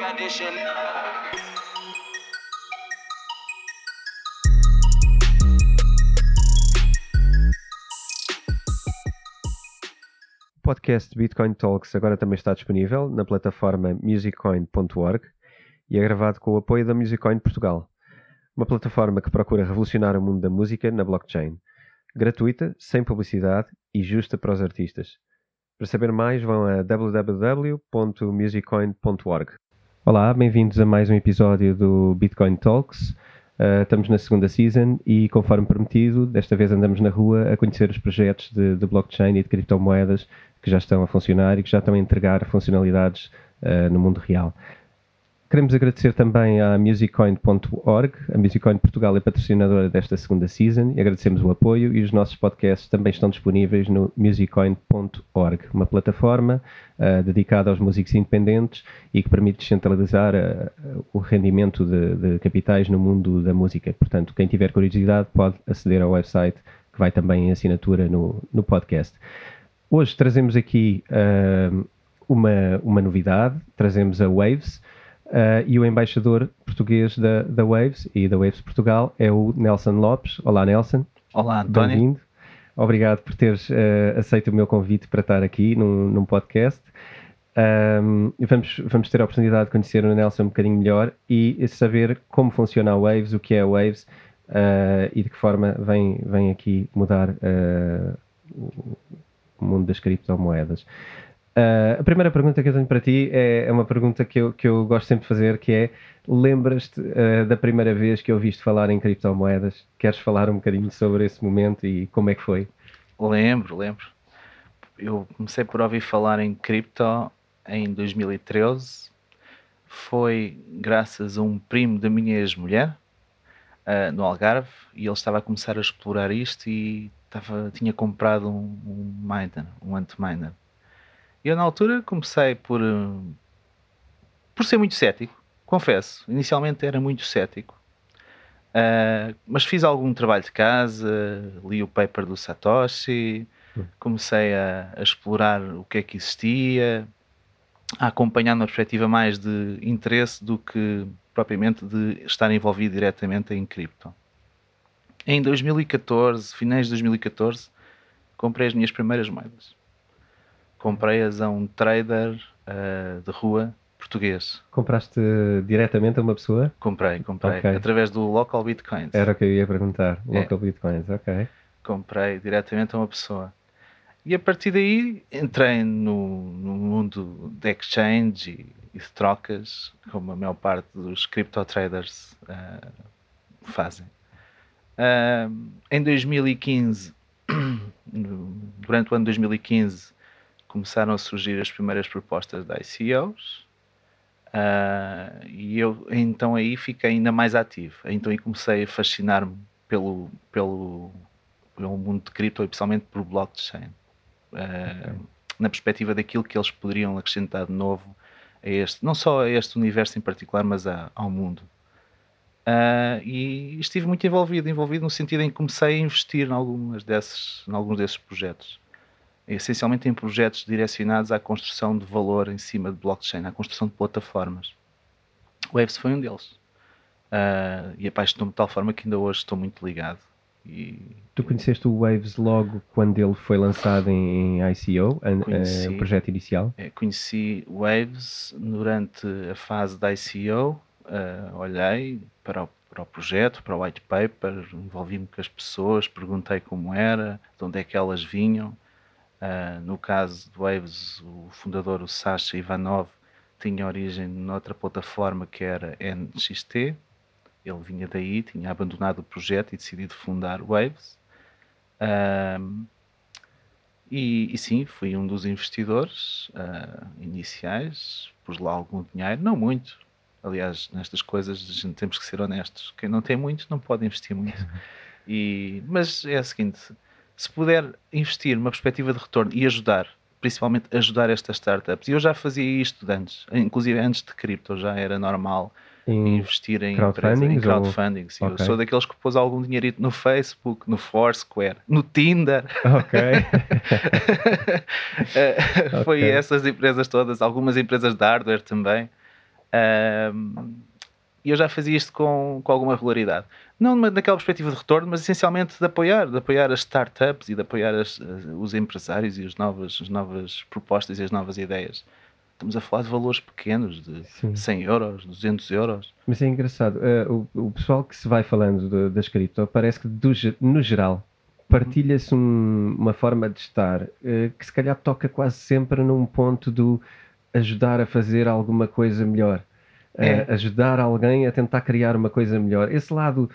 Edition. O podcast Bitcoin Talks agora também está disponível na plataforma musiccoin.org e é gravado com o apoio da Musiccoin Portugal, uma plataforma que procura revolucionar o mundo da música na blockchain. Gratuita, sem publicidade e justa para os artistas. Para saber mais, vão a www.musiccoin.org. Olá, bem-vindos a mais um episódio do Bitcoin Talks. Uh, estamos na segunda season e, conforme prometido, desta vez andamos na rua a conhecer os projetos de, de blockchain e de criptomoedas que já estão a funcionar e que já estão a entregar funcionalidades uh, no mundo real. Queremos agradecer também à musiccoin.org. A Musiccoin Portugal é patrocinadora desta segunda season e agradecemos o apoio e os nossos podcasts também estão disponíveis no musiccoin.org, uma plataforma uh, dedicada aos músicos independentes e que permite descentralizar uh, o rendimento de, de, capitais no mundo da música. Portanto, quem tiver curiosidade pode aceder ao website que vai também em assinatura no, no podcast. Hoje trazemos aqui uh, uma, uma novidade, trazemos a Waves, Uh, e o embaixador português da, da Waves e da Waves Portugal é o Nelson Lopes. Olá, Nelson. Olá, António. Bem-vindo. Obrigado por teres uh, aceito o meu convite para estar aqui num, num podcast. Um, vamos, vamos ter a oportunidade de conhecer o Nelson um bocadinho melhor e saber como funciona a Waves, o que é a Waves uh, e de que forma vem, vem aqui mudar o mundo das criptomoedas. Uh, a primeira pergunta que eu tenho para ti é, é, uma pergunta que eu, que eu gosto sempre de fazer, que é lembras-te uh, da primeira vez que ouviste falar em criptomoedas? Queres falar um bocadinho sobre esse momento e como é que foi? Lembro, lembro. Eu comecei por ouvir falar em cripto em 2013. Foi graças a um primo da minha ex-mulher, uh, no Algarve, e ele estava a começar a explorar isto e tinha comprado um, um miner, um anti-miner e eu na altura comecei por, eh, por ser muito cético, confesso. Inicialmente era muito cético. Uh, mas fiz algum trabalho de casa, li o paper do Satoshi, hum. comecei a, a, explorar o que é que existia, a acompanhar na perspectiva mais de interesse do que propriamente de estar envolvido diretamente em cripto. Em 2014, finais de 2014, comprei as minhas primeiras moedas comprei-as a um trader uh, de rua português. Compraste diretamente a uma pessoa? Comprei, comprei. Okay. Através do Local Bitcoins. Era o que eu ia perguntar. É. Local é. Bitcoins, ok. Comprei diretamente a uma pessoa. E a partir daí entrei no, no mundo de exchange e, e, de trocas, como a maior parte dos crypto traders uh, fazem. Uh, em 2015, durante o ano 2015, começaram a surgir as primeiras propostas da ICOs uh, e eu então aí fiquei ainda mais ativo. Então aí comecei a fascinar-me pelo, pelo, pelo mundo de cripto, especialmente por blockchain. Uh, okay. Na perspectiva daquilo que eles poderiam acrescentar de novo a este, não só a este universo em particular, mas a, ao mundo. Uh, e estive muito envolvido, envolvido no sentido em que comecei a investir em, algumas desses, em alguns desses projetos essencialmente em projetos direcionados à construção de valor em cima de blockchain, à construção de plataformas. O Waves foi um deles. Uh, e apaixonou-me de tal forma que ainda hoje estou muito ligado. E... Tu conheceste o Waves logo quando ele foi lançado em, ICO, conheci, o projeto inicial? É, conheci Waves durante a fase da ICO, uh, olhei para o, para o projeto, para o white paper, envolvi-me com as pessoas, perguntei como era, de onde é que elas vinham. Uh, no caso do Waves, o fundador, o Sasha Ivanov, tinha origem noutra plataforma que era NXT. Ele vinha daí, tinha abandonado o projeto e decidido fundar Waves. Uh, e, e, sim, fui um dos investidores uh, iniciais, pus lá algum dinheiro, não muito. Aliás, nestas coisas a gente temos que ser honestos. Quem não tem muito não pode investir muito. E, mas é o seguinte: se puder investir numa perspectiva de retorno e ajudar, principalmente ajudar estas startups, e eu já fazia isto antes, inclusive antes de cripto já era normal em investir em crowdfunding. Em crowdfunding sim. Okay. Eu sou daqueles que pôs algum dinheirito no Facebook, no Foursquare, no Tinder. Ok. Eh, foi okay. essas empresas todas, algumas empresas de hardware também. E eu já fazia isto com, com alguma regularidade. Não naquela perspectiva de retorno, mas essencialmente de apoiar, de apoiar as startups e de apoiar as, os empresários e as novas, as novas propostas e as novas ideias. Estamos a falar de valores pequenos, de Sim. 100 euros, 200 euros. Mas é engraçado, uh, o, o, pessoal que se vai falando de, das cripto parece que do, no geral partilha-se um, uma forma de estar uh, que se calhar toca quase sempre num ponto do ajudar a fazer alguma coisa melhor. É. Ajudar alguém a tentar criar uma coisa melhor. Esse lado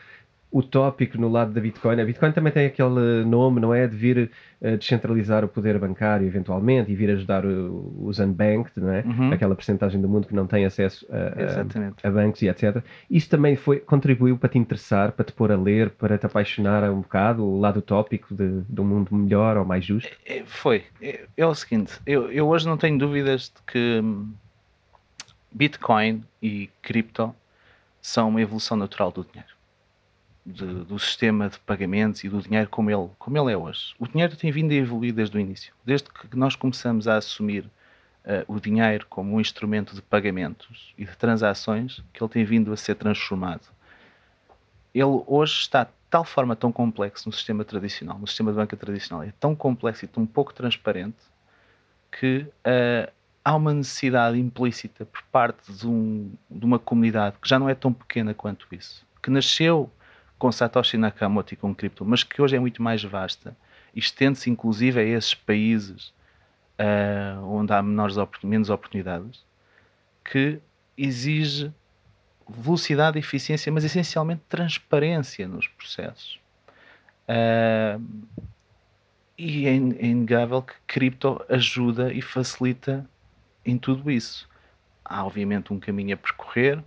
utópico no lado da Bitcoin. A Bitcoin também tem aquele nome, não é? De vir uh, descentralizar o poder bancário eventualmente e vir ajudar o, os unbanked, não é? Uhum. Aquela porcentagem do mundo que não tem acesso a, a, a, bancos e etc. Isso também foi, contribuiu para te interessar, para te pôr a ler, para te apaixonar um bocado o lado utópico de, de um mundo melhor ou mais justo? É, foi. É, é o seguinte, eu, eu hoje não tenho dúvidas de que Bitcoin e cripto são uma evolução natural do dinheiro de, do sistema de pagamentos e do dinheiro como ele, como ele é hoje. O dinheiro tem vindo a evoluir desde o início. Desde que nós começamos a assumir uh, o dinheiro como um instrumento de pagamentos e de transações, que ele tem vindo a ser transformado. Ele hoje está de tal forma tão complexo no sistema tradicional, no sistema de banca tradicional, é tão complexo e tão pouco transparente que uh, há uma necessidade implícita por parte de, um, de uma comunidade que já não é tão pequena quanto isso, que nasceu com Satoshi Nakamoto e com cripto, mas que hoje é muito mais vasta e estende-se inclusive a esses países uh, onde há menores, menos oportunidades, que exige velocidade e eficiência, mas essencialmente transparência nos processos. Uh, e é, é inegável que cripto ajuda e facilita em tudo isso. Há obviamente um caminho a percorrer,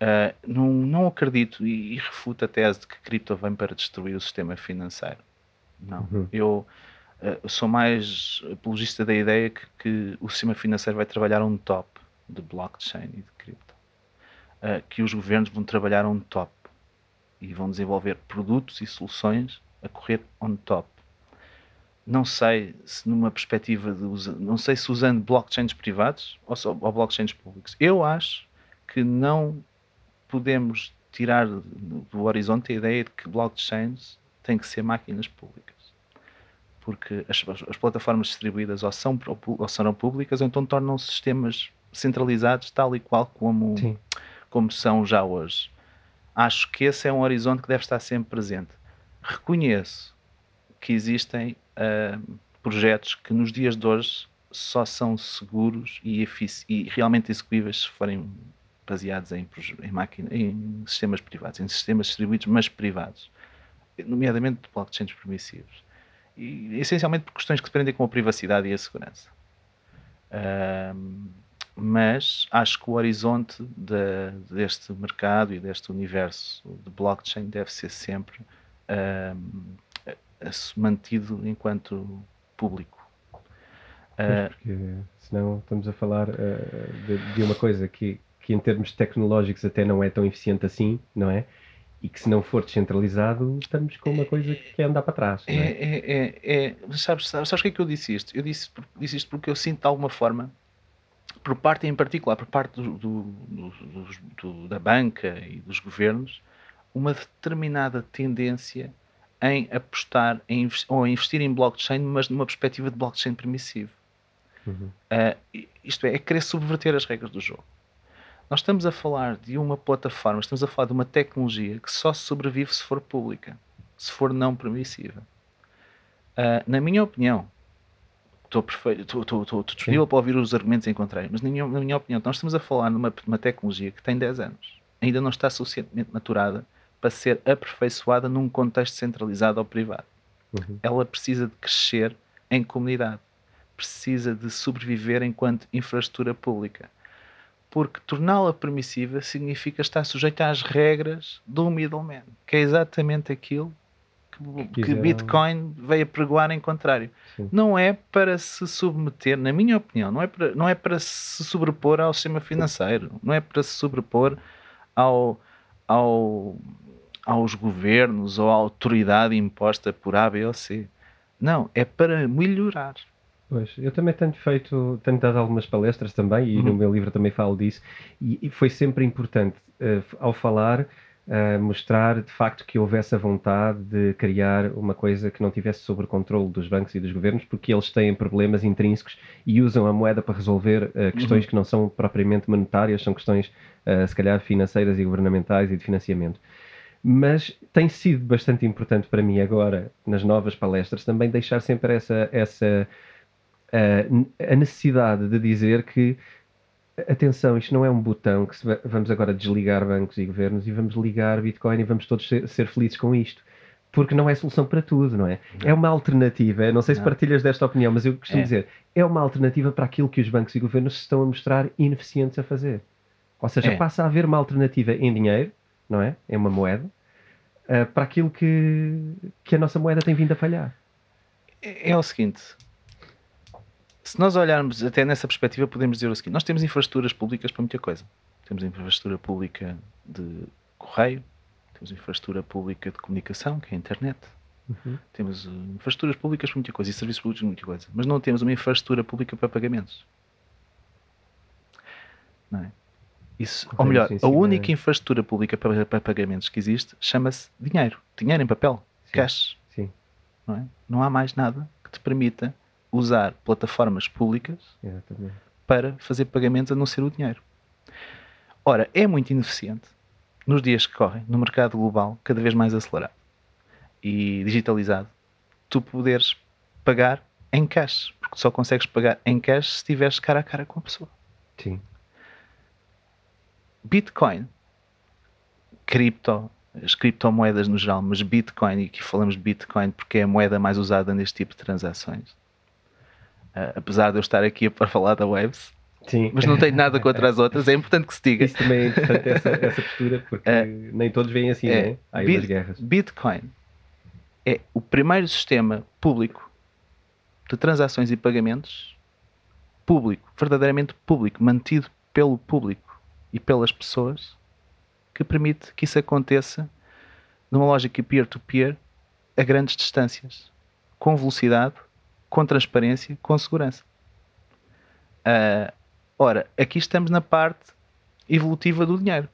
Uh, não, não acredito e, e, refuto a tese de que cripto vem para destruir o sistema financeiro. Não. Uhum. Eu uh, sou mais apologista da ideia que, que, o sistema financeiro vai trabalhar on top de blockchain e de cripto. Uh, que os governos vão trabalhar on top e vão desenvolver produtos e soluções a correr on top. Não sei se numa perspectiva de não sei se usando blockchains privados ou, só, ou blockchains públicos. Eu acho que não podemos tirar do horizonte a ideia de que blockchains têm que ser máquinas públicas. Porque as, as plataformas distribuídas ou, são, ou serão públicas ou então tornam-se sistemas centralizados tal e qual como, como são já hoje. Acho que esse é um horizonte que deve estar sempre presente. Reconheço que existem uh, projetos que nos dias de hoje só são seguros e, e realmente execuíveis se forem baseados em, em, máquina, em sistemas privados, em sistemas distribuídos, mas privados, nomeadamente de blockchains permissivos. E, essencialmente por questões que se prendem com a privacidade e a segurança. mas acho que o horizonte de, deste mercado e deste universo de blockchain deve ser sempre mantido enquanto público. porque senão estamos a falar uh, de, de, uma coisa que, que em termos tecnológicos até não é tão eficiente assim, não é? E que se não for descentralizado, estamos com uma coisa que é andar para trás. Não é? É, é, é, é sabes, sabes, sabes que é que eu disse isto? Eu disse, disse isto porque eu sinto de alguma forma, por parte em particular, por parte do, do, do, do da banca e dos governos, uma determinada tendência em apostar em, ou em investir em blockchain, mas numa perspectiva de blockchain permissivo. Uhum. Uh, isto é, é querer subverter as regras do jogo. Nós estamos a falar de uma plataforma, estamos a falar de uma tecnologia que só sobrevive se for pública, se for não permissiva. Uh, na minha opinião, estou, estou, estou disponível para ouvir os argumentos em contrário, mas na minha, na minha opinião, nós estamos a falar de uma, uma tecnologia que tem 10 anos, ainda não está suficientemente maturada para ser aperfeiçoada num contexto centralizado ou privado. Uhum. Ela precisa de crescer em comunidade, precisa de sobreviver enquanto infraestrutura pública porque torná-la permissiva significa estar sujeita às regras do middleman, que é exatamente aquilo que, que Bitcoin veio a pregoar em contrário. Sim. Não é para se submeter, na minha opinião, não é, para, não é para se sobrepor ao sistema financeiro, não é para se sobrepor ao, ao, aos governos ou à autoridade imposta por A, B ou C. Não, é para melhorar. Pois, eu também tenho feito, tenho dado algumas palestras também e uhum. no meu livro também falo disso e, e foi sempre importante uh, ao falar uh, mostrar de facto que houvesse a vontade de criar uma coisa que não tivesse sob controle dos bancos e dos governos porque eles têm problemas intrínsecos e usam a moeda para resolver uh, questões uhum. que não são propriamente monetárias, são questões se calhar financeiras e governamentais e de financiamento mas tem sido bastante importante para mim agora, nas novas palestras, também deixar sempre essa, essa a necessidade de dizer que atenção, isto não é um botão que se, vamos agora desligar bancos e governos e vamos ligar Bitcoin e vamos todos ser, ser felizes com isto. Porque não é solução para tudo, não é? Não. É uma alternativa. Não sei se não. partilhas desta opinião, mas eu costumo é. dizer, é uma alternativa para aquilo que os bancos e governos se estão a mostrar ineficientes a fazer. Ou seja, é. passa a haver uma alternativa em dinheiro, não é? É uma moeda, uh, para aquilo que, que a nossa moeda tem vindo a falhar. É, é o seguinte, se nós olharmos até nessa perspectiva, podemos dizer o seguinte: nós temos infraestruturas públicas para muita coisa. Temos infraestrutura pública de correio, temos infraestrutura pública de comunicação, que é a internet. Uhum. Temos uh, infraestruturas públicas para muita coisa e serviços públicos para muita coisa. Mas não temos uma infraestrutura pública para pagamentos. Não é? Isso, ou melhor, sim, sim, a única é. infraestrutura pública para, para, pagamentos que existe chama-se dinheiro. Dinheiro em papel. Sim, cash. Sim. Não, é? não há mais nada que te permita usar plataformas públicas Exatamente. para fazer pagamentos a não ser o dinheiro. Ora, é muito ineficiente nos dias que correm, no mercado global, cada vez mais acelerado e digitalizado, tu poderes pagar em cash, porque só consegues pagar em cash se estiveres cara a cara com a pessoa. Sim. Bitcoin, cripto, as criptomoedas no geral, mas Bitcoin, e aqui falamos de Bitcoin porque é a moeda mais usada neste tipo de transações, Uh, apesar de eu estar aqui para falar da Waves. Sim. Mas não tenho nada contra as outras, é importante que se diga. Isso também é importante, essa, essa postura, porque uh, nem todos veem assim, é, né? Há Bit, guerras. Bitcoin é o primeiro sistema público de transações e pagamentos público, verdadeiramente público, mantido pelo público e pelas pessoas, que permite que isso aconteça numa lógica peer-to-peer -peer, a grandes distâncias, com velocidade com transparência, com segurança. Uh, ora, aqui estamos na parte evolutiva do dinheiro.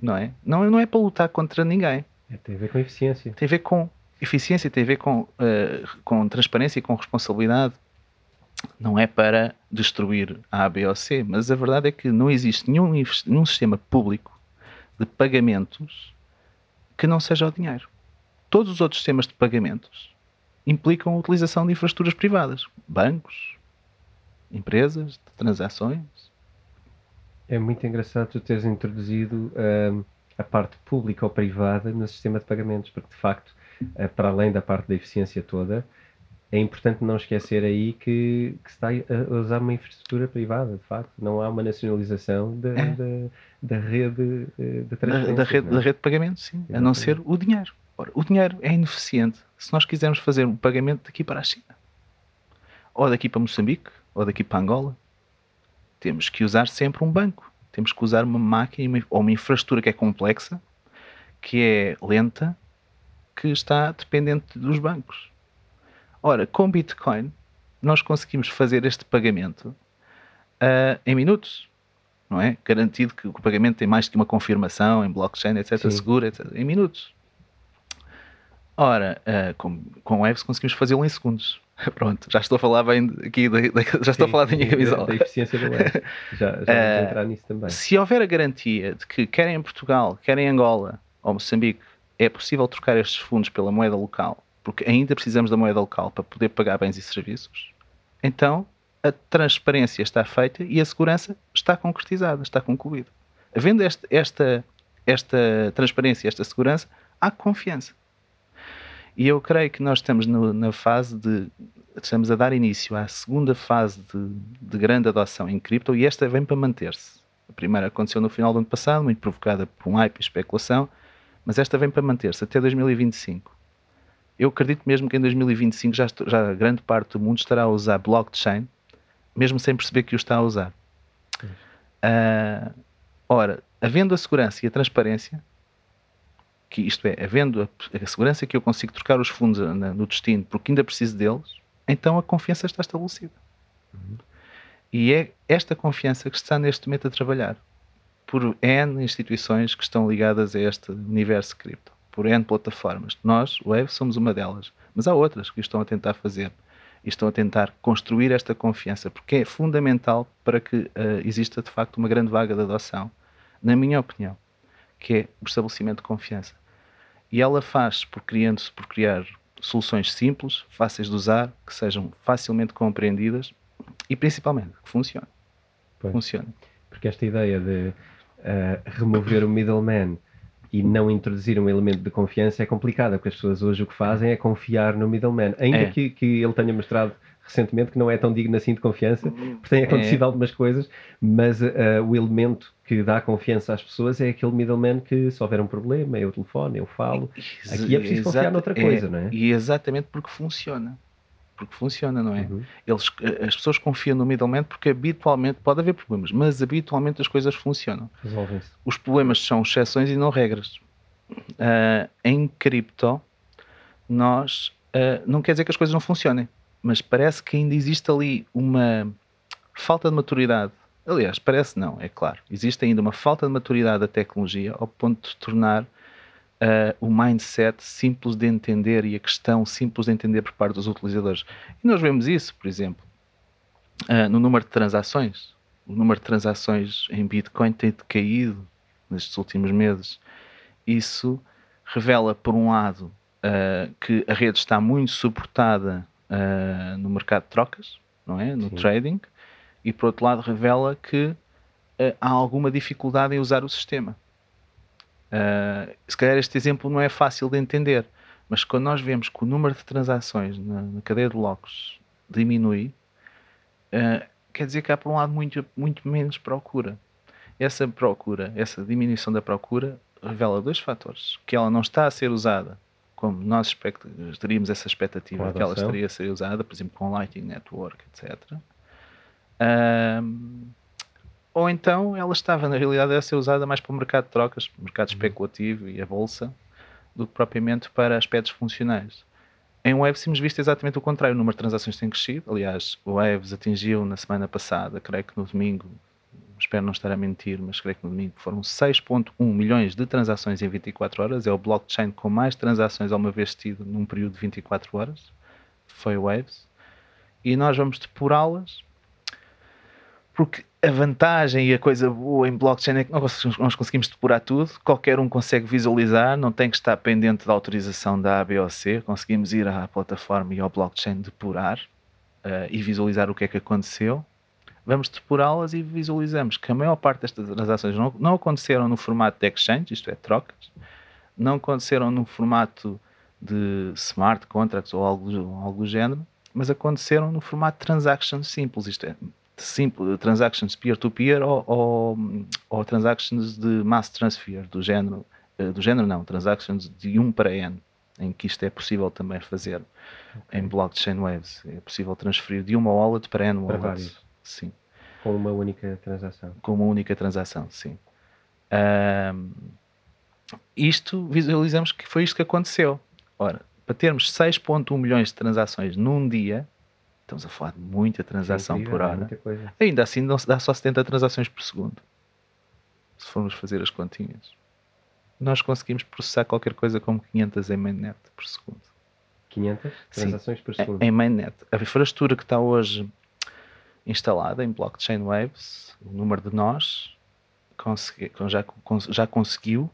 Não é? Não, não é para lutar contra ninguém. É, tem a ver com eficiência. Tem a ver com eficiência, tem a ver com, uh, com transparência e com responsabilidade. Não é para destruir a B ou C, mas a verdade é que não existe nenhum, nenhum sistema público de pagamentos que não seja o dinheiro. Todos os outros sistemas de pagamentos implicam a utilização de infraestruturas privadas, bancos, empresas, de transações. É muito engraçado tu teres introduzido um, a parte pública ou privada no sistema de pagamentos, porque de facto, uh, para além da parte da eficiência toda, é importante não esquecer aí que, que, se está a usar uma infraestrutura privada, de facto. Não há uma nacionalização da, é. da, da, rede eh, de transferência. Da, da, rede, é? da rede de pagamentos, sim. Exatamente. A não ser o dinheiro. Ora, o dinheiro é ineficiente se nós quisermos fazer um pagamento daqui para a China, ou daqui para Moçambique, ou daqui para Angola. Temos que usar sempre um banco. Temos que usar uma máquina ou uma infraestrutura que é complexa, que é lenta, que está dependente dos bancos. Ora, com Bitcoin, nós conseguimos fazer este pagamento uh, em minutos. Não é? Garantido que o pagamento tem mais que uma confirmação em blockchain, etc., Sim. segura, etc., em minutos. Ora, uh, com, com Waves conseguimos fazê-lo em segundos. Pronto, já estou a falar bem aqui, da, da, já estou a falar da minha camisola. Da, eficiência do Waves. Já, já vamos eh, entrar nisso também. Se houver a garantia de que, quer em Portugal, quer em Angola ou Moçambique, é possível trocar estes fundos pela moeda local, porque ainda precisamos da moeda local para poder pagar bens e serviços, então a transparência está feita e a segurança está concretizada, está concluída. Havendo este, esta, esta transparência, esta segurança, há confiança. E eu creio que nós estamos no, na fase de. Estamos a dar início à segunda fase de, de grande adoção em cripto e esta vem para manter-se. A primeira aconteceu no final do ano passado, muito provocada por um hype e especulação, mas esta vem para manter-se até 2025. Eu acredito mesmo que em 2025 já, já grande parte do mundo estará a usar blockchain, mesmo sem perceber que o está a usar. Uh, ora, havendo a segurança e a transparência, que isto é, havendo a, a, segurança que eu consigo trocar os fundos na, no destino porque ainda preciso deles, então a confiança está estabelecida. Uhum. E é esta confiança que está neste momento a trabalhar por N instituições que estão ligadas a este universo cripto, por N plataformas. Nós, Wave, somos uma delas, mas há outras que estão a tentar fazer e estão a tentar construir esta confiança, porque é fundamental para que uh, exista de facto uma grande vaga de adoção, na minha opinião, que é o estabelecimento de confiança. E ela faz por criando-se por criar soluções simples, fáceis de usar, que sejam facilmente compreendidas e principalmente que funcionem. Funcione. Porque esta ideia de uh, remover o middleman e não introduzir um elemento de confiança é complicada, porque as pessoas hoje o que fazem é confiar no middleman. Ainda é. que, que ele tenha mostrado recentemente que não é tão digno assim de confiança, porque têm acontecido é. algumas coisas, mas uh, o elemento que dá confiança às pessoas é aquele middleman que se houver um problema, eu telefone, eu falo. Aqui é preciso confiar noutra coisa, é, não é? E exatamente porque funciona porque funciona, não é? Uhum. Eles, eh, as pessoas confiam no middleman porque habitualmente pode haver problemas, mas habitualmente as coisas funcionam. Resolvem-se. Os problemas são exceções e não regras. Uh, em cripto, nós uh, não quer dizer que as coisas não funcionem, mas parece que ainda existe ali uma falta de maturidade. Aliás, parece não, é claro. Existe ainda uma falta de maturidade da tecnologia ao ponto de tornar uh, o mindset simples de entender e a questão simples de entender por parte dos utilizadores. E nós vemos isso, por exemplo, uh, no número de transações. O número de transações em Bitcoin tem decaído nestes últimos meses. Isso revela, por um lado, uh, que a rede está muito suportada no mercado de trocas, não é? no Sim. trading, e por outro lado, revela que há alguma dificuldade em usar o sistema. Uh, se calhar este exemplo não é fácil de entender, mas quando nós vemos que o número de transações na, na cadeia de blocos diminui, uh, quer dizer que há, por um lado, muito, muito menos procura. Essa procura, essa diminuição da procura, revela dois fatores: que ela não está a ser usada como nós teríamos essa expectativa que ela estaria a ser usada, por exemplo, com Lightning Network, etc. Um, ou então ela estava, na realidade, a ser usada mais para o mercado de trocas, mercado uhum. especulativo e a bolsa, do que propriamente para aspectos funcionais. Em Waves temos visto exatamente o contrário, o número de transações tem crescido. Aliás, o Waves atingiu na semana passada, creio que no domingo, espero não estar a mentir, mas creio que no domingo foram 6.1 milhões de transações em 24 horas. É o blockchain com mais transações a uma vez tido num período de 24 horas. Foi o Waves. E nós vamos depurá-las porque a vantagem e a coisa boa em blockchain é que nós, conseguimos depurar tudo, qualquer um consegue visualizar, não tem que estar pendente da autorização da A, B ou C, conseguimos ir à plataforma e ao blockchain depurar uh, e visualizar o que é que aconteceu. Vamos depurá-las e visualizamos que a maior parte destas transações não, não aconteceram no formato de exchange, isto é, trocas, não aconteceram no formato de smart contracts ou algo, algo do género, mas aconteceram no formato de transactions simples, isto é, simple, transactions peer-to-peer -peer ou, ou, ou, transactions de mass transfer, do género, eh, do género não, transactions de 1 para N, em que isto é possível também fazer okay. em blockchain waves. É possível transferir de uma wallet para N wallets. Para vários. Sim. Com uma única transação. Com uma única transação, sim. Um, isto visualizamos que foi isto que aconteceu. Ora, para termos 6.1 milhões de transações num dia, Estamos a falar de muita transação Sim, por hora. Ainda assim não se dá só 70 transações por segundo. Se formos fazer as continhas. Nós conseguimos processar qualquer coisa como 500 em mainnet por segundo. 500 transações Sim, por segundo? Em mainnet. A infraestrutura que está hoje instalada em blockchain waves, o número de nós consegui, já, já conseguiu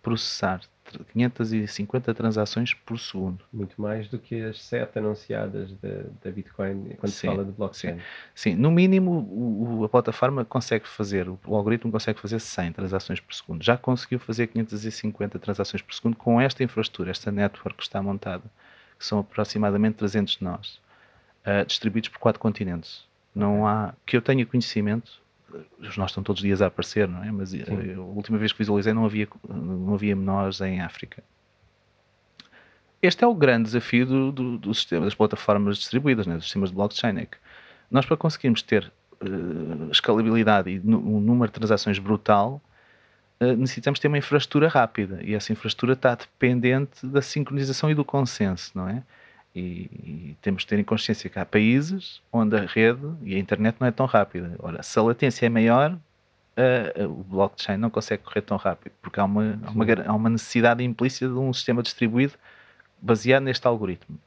processar 550 transações por segundo. Muito mais do que as sete anunciadas da Bitcoin quando sim, se fala de blockchain. Sim, sim. no mínimo o, a plataforma consegue fazer, o, o, algoritmo consegue fazer 100 transações por segundo. Já conseguiu fazer 550 transações por segundo com esta infraestrutura, esta network que está montada, que são aproximadamente 300 nós, uh, distribuídos por quatro continentes. Não há, que eu tenha conhecimento, os nós estão todos os dias a aparecer, não é? Mas eh, a última vez que visualizei não havia, não havia menores em África. Este é o grande desafio do, do, do sistema, das plataformas distribuídas, né? dos sistemas de blockchain. É que nós, para conseguirmos ter uh, escalabilidade e um número de transações brutal, uh, necessitamos ter uma infraestrutura rápida. E essa infraestrutura está dependente da sincronização e do consenso, não é? E, e, temos de ter em consciência que há países onde a rede e a internet não é tão rápida. Ora, se a latência é maior, o blockchain não consegue correr tão rápido, porque há uma, há uma, há uma necessidade implícita de um sistema distribuído baseado neste algoritmo.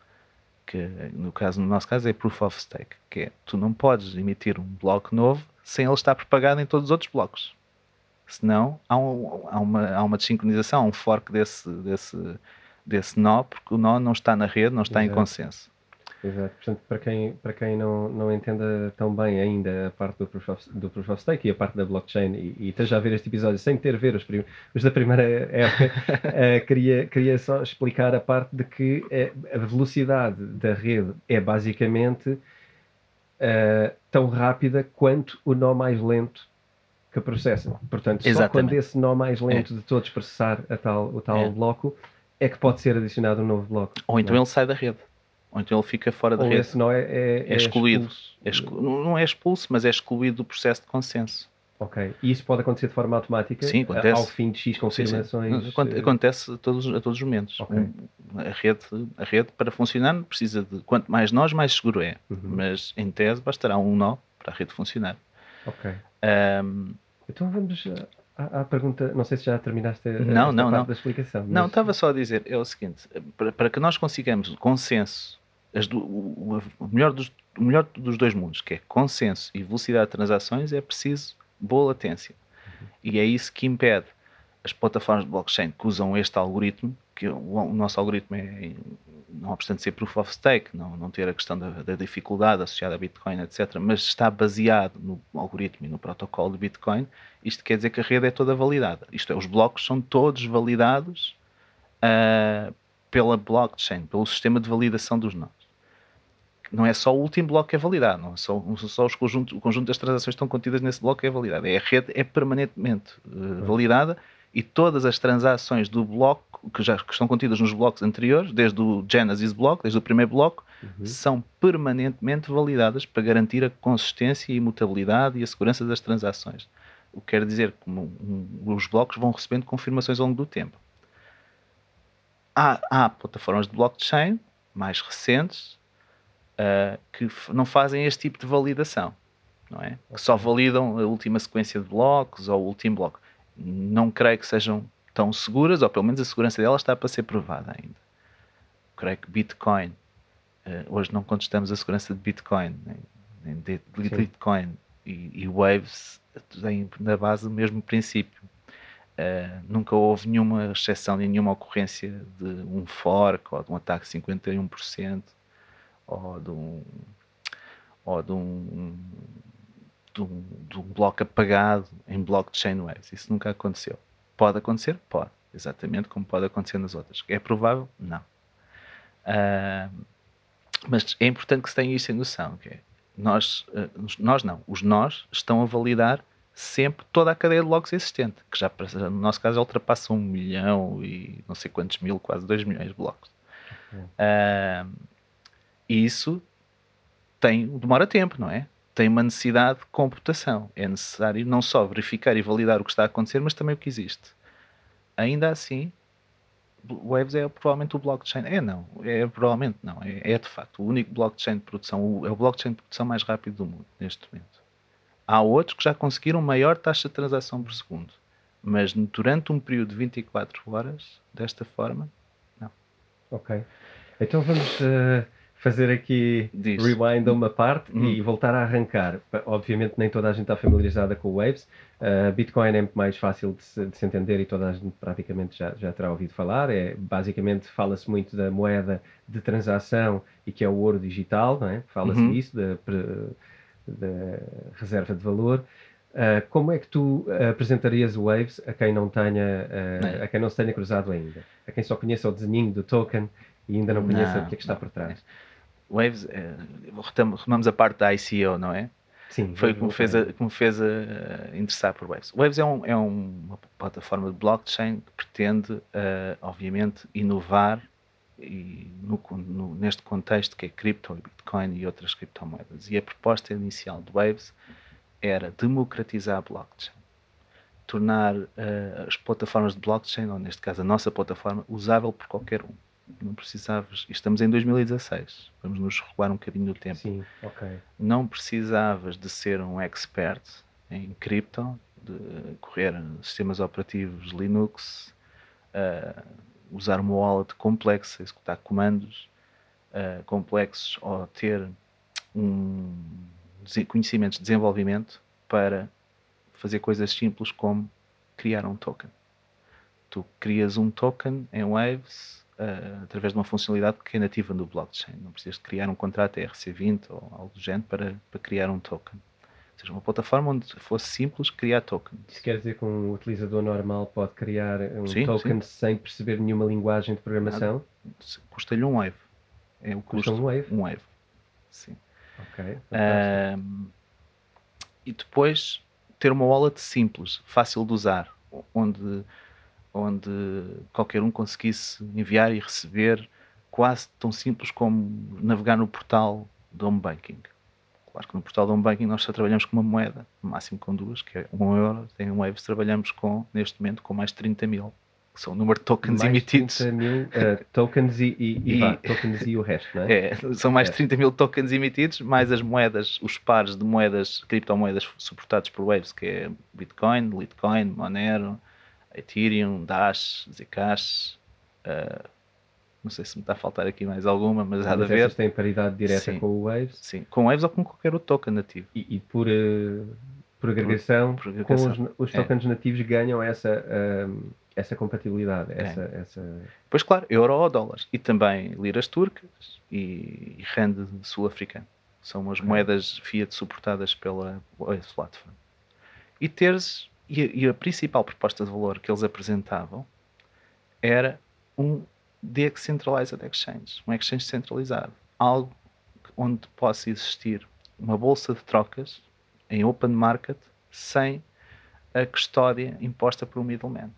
Que no, caso, no nosso caso é Proof of Stake, que é tu não podes emitir um bloco novo sem ele estar propagado em todos os outros blocos. Senão há, um, há, uma, há uma desincronização, há um fork desse, desse, desse nó, porque o nó não está na rede, não está Exato. em consenso. Exato. Portanto, para quem, para quem não, não entenda tão bem ainda a parte do Proof of, do proof of Stake e a parte da blockchain e, e esteja a ver este episódio sem ter ver os, os da primeira época, uh, queria, queria só explicar a parte de que uh, a velocidade da rede é basicamente uh, tão rápida quanto o nó mais lento que processa. Portanto, Exatamente. só quando esse nó mais lento é. de todos processar a tal, o tal é. bloco é que pode ser adicionado um novo bloco. Ou então não? ele sai da rede. Ou então ele fica fora da Ou rede. Esse não é, é, é excluído. É exclu... Não é expulso, mas é excluído do processo de consenso. Ok. E isso pode acontecer de forma automática? Sim, acontece. Ao fim de X confirmações? Sim, sim. Acontece a todos, a todos os momentos. Okay. A, rede, a rede, para funcionar, precisa de quanto mais nós, mais seguro é. Uhum. Mas, em tese, bastará um nó para a rede funcionar. Ok. Um... Então vamos à, à, pergunta. Não sei se já terminaste a, não, não. da explicação. Mas... Não, estava só a dizer. É o seguinte. Para, para que nós consigamos consenso do, o, o, melhor dos, o melhor dos dois mundos, que é consenso e velocidade de transações, é preciso boa latência. Uhum. E é isso que impede as plataformas de blockchain que usam este algoritmo, que o, o nosso algoritmo é, não obstante ser proof of stake, não, não ter a questão da, da, dificuldade associada a Bitcoin, etc., mas está baseado no algoritmo e no protocolo de Bitcoin, isto quer dizer que a rede é toda validada. Isto é, os blocos são todos validados uh, pela blockchain, pelo sistema de validação dos nós não é só o último bloco que é validado, não é só, não só os conjunto, o conjunto das transações que estão contidas nesse bloco que é validado. É a rede é permanentemente uh, validada e todas as transações do bloco que já que estão contidas nos blocos anteriores, desde o Genesis bloco, desde o primeiro bloco, uhum. são permanentemente validadas para garantir a consistência e imutabilidade e a segurança das transações. O que quer dizer que um, um, os blocos vão recebendo confirmações ao longo do tempo. Há, há plataformas de blockchain mais recentes uh, que não fazem este tipo de validação, não é? Que só validam a última sequência de blocos ou o último bloco. Não creio que sejam tão seguras, ou pelo menos a segurança delas está para ser provada ainda. Creio que Bitcoin, uh, hoje não contestamos a segurança de Bitcoin, nem de, de Bitcoin e, e Waves têm na base o mesmo princípio. Uh, nunca houve nenhuma exceção, nenhuma ocorrência de um fork ou de um ataque de 51% ou de um, ou de um, de um, de um bloco apagado em blockchain waves. Isso nunca aconteceu. Pode acontecer? Pode. Exatamente como pode acontecer nas outras. É provável? Não. Uh, mas é importante que se tenha isso em noção. Que é, nós, uh, nós não. Os nós estão a validar sempre toda a cadeia de blocos existente, que já no nosso caso já ultrapassa um milhão e não sei quantos mil, quase dois milhões de blocos. Uh, e isso tem, demora tempo, não é? Tem uma necessidade de computação. É necessário não só verificar e validar o que está a acontecer, mas também o que existe. Ainda assim, Waves é provavelmente o blockchain. É não, é provavelmente não, é, é de facto o único blockchain de produção, o, é o blockchain de produção mais rápido do mundo neste momento. Há outros que já conseguiram maior taxa de transação por segundo, mas durante um período de 24 horas, desta forma, não. Ok. Então vamos. Uh fazer aqui Diz. rewind a uma parte e voltar a arrancar. Obviamente nem toda a gente está familiarizada com o Waves. Uh, Bitcoin é muito mais fácil de se, de se, entender e toda a gente praticamente já, já terá ouvido falar. É, basicamente fala-se muito da moeda de transação e que é o ouro digital, não é? Fala-se uhum. disso, da, da, reserva de valor. Uh, como é que tu apresentarias o Waves a quem não tenha, uh, a quem não se tenha cruzado ainda? A quem só conheça o desenho do token e ainda não conheça não, o que é que está por trás? Waves, é, retomamos a parte da ICO, não é? Sim. Foi como fez, a, como fez a, interessar por Waves. Waves é, um, é uma plataforma de blockchain que pretende, uh, obviamente, inovar e no, no, neste contexto que é cripto, Bitcoin e outras criptomoedas. E a proposta inicial de Waves era democratizar a blockchain, tornar uh, as plataformas de blockchain, ou neste caso a nossa plataforma, usável por qualquer um Não precisavas. Estamos em 2016. Vamos nos recuar um bocadinho no tempo. Sim, ok. Não precisavas de ser um expert em cripto, de correr sistemas operativos Linux, uh, usar uma wallet complexa, executar comandos uh, complexos ou ter um conhecimento de desenvolvimento para fazer coisas simples como criar um token. Tu crias um token em Waves uh, através de uma funcionalidade que é nativa no blockchain. Não precisas de criar um contrato ERC20 ou algo do género para, para criar um token. Ou seja, uma plataforma onde fosse simples criar tokens. Isso quer dizer que um utilizador normal pode criar um Sim, token sim. sem perceber nenhuma linguagem de programação? Custa-lhe um Wave. É o Custa custo. um Wave? Um Wave. Sim. Ok. Ahm, e depois ter uma wallet simples, fácil de usar, onde, onde qualquer um conseguisse enviar e receber, quase tão simples como navegar no portal do home banking. Claro que no portal do home banking nós só trabalhamos com uma moeda, no máximo com duas, que é um euro. Tem um Waves, trabalhamos com, neste momento, com mais de 30 mil, que são o número de tokens Mais emitidos. 30 mil eh, tokens e, e, e vá, tokens e o resto, não é? É, são mais de 30 mil tokens emitidos, mais as moedas, os pares de moedas, criptomoedas suportados por Waves, que é Bitcoin, Litecoin, Monero, Ethereum, Dash, Zcash. ah, não sei se me está a faltar aqui mais alguma, mas há de haver. têm paridade direta Sim. com o Waves Sim, com Waves ou com qualquer outro token nativo. e, e por, eh, por agregação, por com agregação. os, os É. tokens nativos ganham essa, ahm, essa compatibilidade, essa, essa Depois, claro, euro ou dólares. E também liras turcas e, e rand sul-africano. São as moedas fiat suportadas pela Waves Platform. E teres, e a, e a principal proposta de valor que eles apresentavam era um Decentralized Exchange, um exchange centralizado. Algo onde possa existir uma bolsa de trocas em open market sem a custódia imposta por um middleman.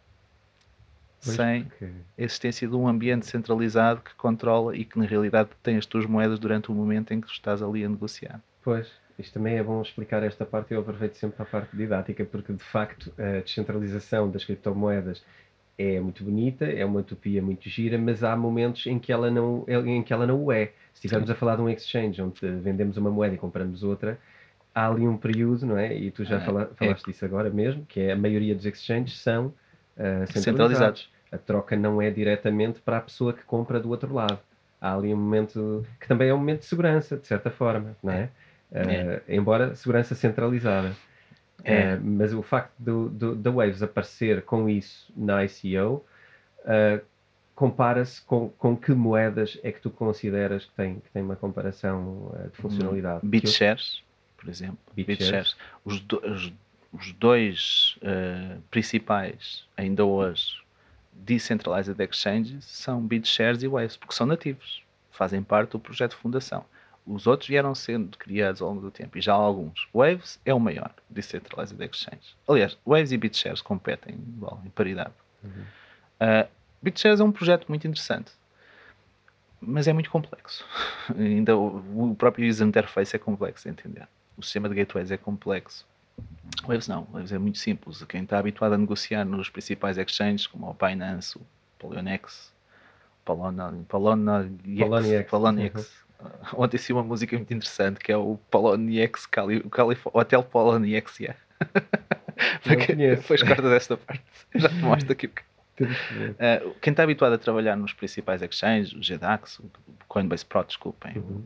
Pois, Sem porque- a existência de um ambiente centralizado que controla e que na realidade tem as tuas moedas durante o momento em que tu estás ali a negociar. Pois, isto também é bom explicar esta parte, eu aproveito sempre para a parte didática, porque de facto a descentralização das criptomoedas é muito bonita, é uma utopia muito gira, mas há momentos em que ela não, em que ela não o é. Se estivermos a falar de um exchange onde vendemos uma moeda e compramos outra, há ali um período, não é? E tu já É, fala- falaste disso agora mesmo, que é a maioria dos exchanges são ah, centralizados. Centralizados. A troca não é diretamente para a pessoa que compra do outro lado. Há ali um momento que também é um momento de segurança, de certa forma, não é? É. Uh, embora segurança centralizada. É. Uh, mas o facto do, do- da Waves aparecer com isso na ICO uh, compara-se com, com que moedas é que tu consideras que tem, que tem uma comparação uh, de funcionalidade? Eu- BitShares, por exemplo. BitShares. Os, do- os- os dois eh, principais, ainda hoje, decentralized exchanges são BitShares e Waves, porque são nativos, fazem parte do projeto de fundação. Os outros vieram sendo criados ao longo do tempo, e já há alguns. Waves é o maior Decentralized Exchange. Aliás, Waves e BitShares competem igual, em paridade. Uh, BitShares é um projeto muito interessante, mas é muito complexo. Ainda o, o próprio user interface é complexo de entender. O sistema de gateways é complexo. Waves não, Waves é muito simples. Quem está habituado a negociar nos principais exchanges, como o Binance, o Poloniex, Polona, Polona, Poloniex. Poloniex. Ontem saiu uma música muito interessante que é o Poloniex, Cali, o Calif Hotel Poloniex. Yeah. Não conheço. Depois cortas esta parte. Já te mostro aqui. Uh, quem está habituado a trabalhar nos principais exchanges, o GDAX, o Coinbase Pro, desculpem, Uhum.